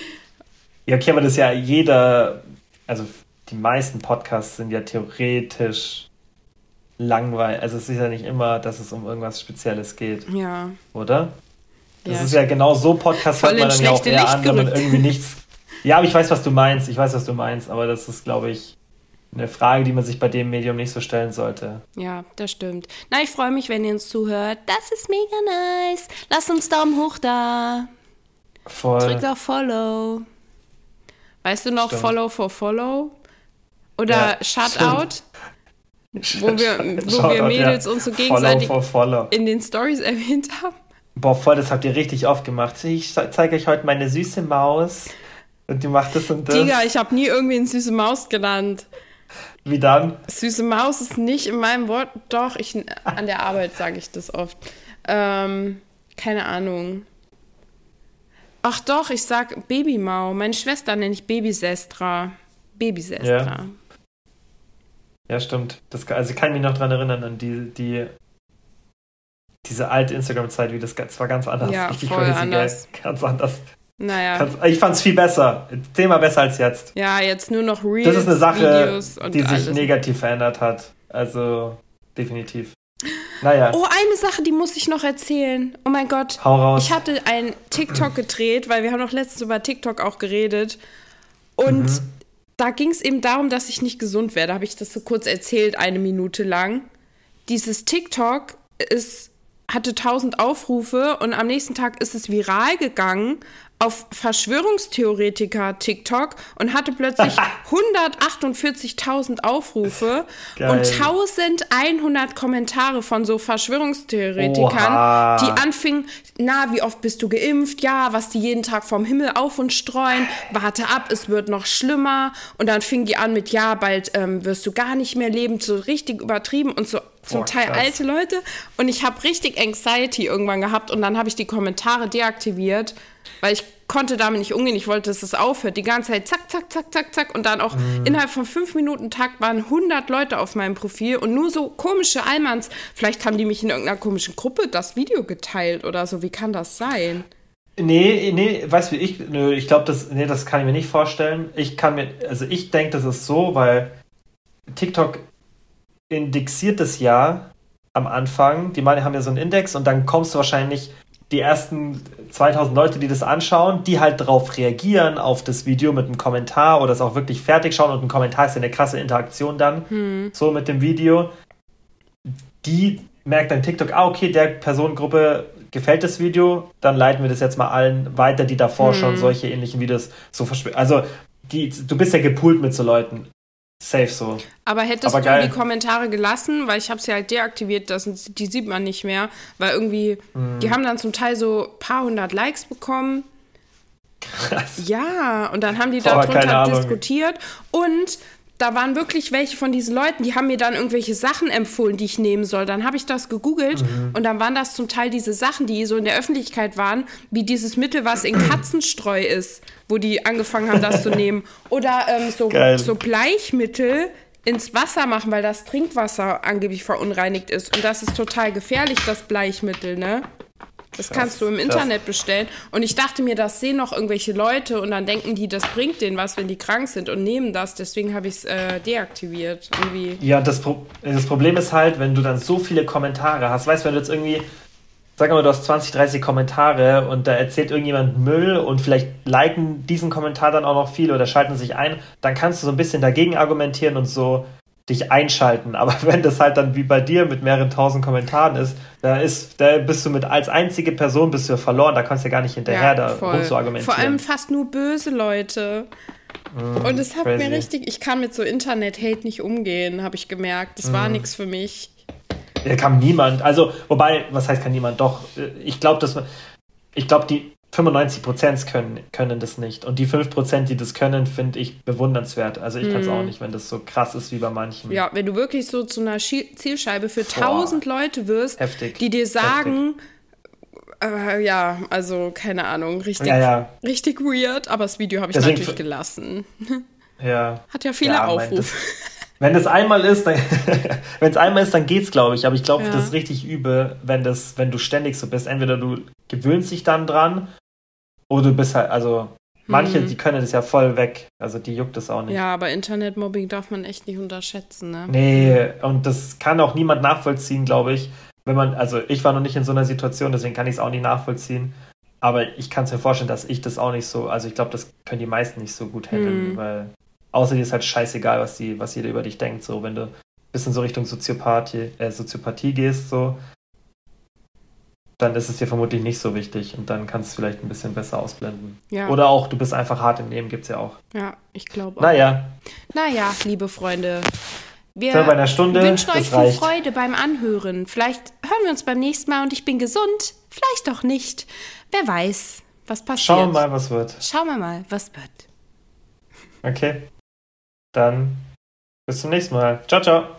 Ja, okay, aber das ist ja jeder, also die meisten Podcasts sind ja theoretisch langweilig. Also es ist ja nicht immer, dass es um irgendwas Spezielles geht, Ja. oder? Das Ja, ist ja genau so Podcast hört man dann ja auch eher Licht an, wenn man irgendwie nichts. Ja, aber ich weiß, was du meinst. Ich weiß, was du meinst, aber das ist, glaube ich, eine Frage, die man sich bei dem Medium nicht so stellen sollte. Ja, das stimmt. Na, ich freue mich, wenn ihr uns zuhört. Das ist mega nice. Lasst uns Daumen hoch da. Voll. Drückt auf Follow. Weißt du noch Stimmt. Follow for Follow? Oder Ja, Shutout? Wo wir, wo wir Mädels ja. uns so gegenseitig Follow follow. in den Stories erwähnt haben. Boah, voll, das habt ihr richtig oft gemacht. Ich zeige euch heute meine süße Maus. Und die macht das und das. Digga, ich habe nie irgendwie eine süße Maus genannt. Wie dann? Süße Maus ist nicht in meinem Wort. Doch, ich, an der Arbeit sage ich das oft. Ähm, keine Ahnung. Ach doch, ich sag Babymau. Meine Schwester nenne ich Babysestra. Babysestra. Ja, stimmt. Das, also ich kann mich noch dran erinnern an die, die diese alte Instagram-Zeit, wie das, das war ganz anders. Ja, Richtig voll crazy, anders. Gell? Ganz anders. Naja. Ganz, ich fand's viel besser. Zehnmal besser als jetzt. Ja, jetzt nur noch Reels, Das ist eine Sache, die sich alles. negativ verändert hat. Also, definitiv. Naja, Oh, eine Sache, die muss ich noch erzählen. Oh mein Gott. hau raus. Ich hatte ein TikTok gedreht, weil wir haben noch letztens über TikTok auch geredet. Und Mhm. Da ging es eben darum, dass ich nicht gesund werde. Habe ich das so kurz erzählt, eine Minute lang. Dieses TikTok ist, hatte 1000 Aufrufe und am nächsten Tag ist es viral gegangen auf Verschwörungstheoretiker TikTok und hatte plötzlich 148.000 Aufrufe Geil. und 1100 Kommentare von so Verschwörungstheoretikern, Oha. die anfingen, na, wie oft bist du geimpft? Ja, was die jeden Tag vom Himmel auf und streuen. Warte ab, es wird noch schlimmer. Und dann fingen die an mit, ja, bald ähm, wirst du gar nicht mehr leben, so richtig übertrieben und so zum Boah, Teil krass. alte Leute. Und ich habe richtig Anxiety irgendwann gehabt und dann habe ich die Kommentare deaktiviert, weil ich konnte damit nicht umgehen. Ich wollte, dass es aufhört. Die ganze Zeit zack, zack, zack, zack, zack. Und dann auch Mhm. innerhalb von fünf Minuten Takt waren 100 Leute auf meinem Profil und nur so komische Allmanns. Vielleicht haben die mich in irgendeiner komischen Gruppe das Video geteilt oder so. Wie kann das sein? Nee, nee, weißt du, wie ich, nö, ich glaube, das, nee, das kann ich mir nicht vorstellen. Ich kann mir, also ich denke, das ist so, weil TikTok indexiert das ja am Anfang. Die meinen, haben ja so einen Index und dann kommst du wahrscheinlich die ersten 2000 Leute, die das anschauen, die halt darauf reagieren auf das Video mit einem Kommentar oder es auch wirklich fertig schauen und ein Kommentar ist ja eine krasse Interaktion dann, so mit dem Video. Die merkt dann TikTok, ah, okay, der Personengruppe gefällt das Video, dann leiten wir das jetzt mal allen weiter, die davor schon solche ähnlichen Videos so verspüren. Also, die, du bist ja gepoolt mit so Leuten. Safe so. Aber hättest Aber du geil. die Kommentare gelassen, weil ich habe sie halt deaktiviert, das die sieht man nicht mehr, weil irgendwie, Mhm. die haben dann zum Teil so ein paar hundert Likes bekommen. Krass. Ja, und dann haben die Ahnung. diskutiert und da waren wirklich welche von diesen Leuten, die haben mir dann irgendwelche Sachen empfohlen, die ich nehmen soll. Dann habe ich das gegoogelt Mhm. und dann waren das zum Teil diese Sachen, die so in der Öffentlichkeit waren, wie dieses Mittel, was in Katzenstreu ist, wo die angefangen haben, das zu nehmen. Oder ähm, so, Geil. so Bleichmittel ins Wasser machen, weil das Trinkwasser angeblich verunreinigt ist. Und das ist total gefährlich, das Bleichmittel, ne? Das kannst du im Internet bestellen. Und ich dachte mir, das sehen noch irgendwelche Leute und dann denken die, das bringt denen was, wenn die krank sind und nehmen das. Deswegen habe ich es äh, deaktiviert. Irgendwie. Ja, das, Pro das Problem ist halt, wenn du dann so viele Kommentare hast. Weißt du, wenn du jetzt irgendwie, sag mal, du hast 20, 30 Kommentare und da erzählt irgendjemand Müll und vielleicht liken diesen Kommentar dann auch noch viele oder schalten sich ein, dann kannst du so ein bisschen dagegen argumentieren und so dich einschalten. Aber wenn das halt dann wie bei dir mit mehreren tausend Kommentaren ist, da ist, da bist du mit als einzige Person bist du verloren, da kannst du ja gar nicht hinterher ja, da rum zu argumentieren. Vor allem fast nur böse Leute. Mm, und es hat crazy. mir richtig, ich kann mit so Internet-Hate nicht umgehen, habe ich gemerkt. Das mm. war nichts für mich. Da kam niemand. Also, wobei, was heißt kann niemand? Doch, ich glaube, dass ich glaube, die 95 Prozent können, können das nicht. Und die 5 Prozent, die das können, finde ich bewundernswert. Also ich hm. kann es auch nicht, wenn das so krass ist wie bei manchen. Ja, wenn du wirklich so zu einer Zielscheibe für tausend Leute wirst, Heftig. die dir sagen, äh, ja, also keine Ahnung, richtig, ja, ja. richtig weird, aber das Video habe ich Deswegen natürlich gelassen. Ja. Hat ja viele ja, Aufrufe. Wenn das einmal ist, dann wenn es einmal ist, dann geht's, glaube ich. Aber ich glaube, ja. das ist richtig übel, wenn das, wenn du ständig so bist. Entweder du gewöhnst dich dann dran oder du bist halt, also manche, mhm. die können das ja voll weg. Also die juckt es auch nicht. Ja, aber Internetmobbing darf man echt nicht unterschätzen, ne? Nee, und das kann auch niemand nachvollziehen, glaube ich. Wenn man, also ich war noch nicht in so einer Situation, deswegen kann ich es auch nicht nachvollziehen. Aber ich kann es mir vorstellen, dass ich das auch nicht so, also ich glaube, das können die meisten nicht so gut handeln, mhm. weil Außer dir ist halt scheißegal, was, die, was jeder über dich denkt. So, wenn du ein bisschen so Richtung Soziopathie, äh, Soziopathie gehst, so, dann ist es dir vermutlich nicht so wichtig und dann kannst du es vielleicht ein bisschen besser ausblenden. Ja. Oder auch, du bist einfach hart im Leben, gibt es ja auch. Ja, ich glaube auch. Naja. Naja, liebe Freunde. Wir bei einer Stunde, wünschen euch viel. Freude beim Anhören. Vielleicht hören wir uns beim nächsten Mal und ich bin gesund. Vielleicht auch nicht. Wer weiß, was passiert. Schauen wir mal, was wird. Schauen wir mal, was wird. Okay. Dann bis zum nächsten Mal. Ciao, ciao.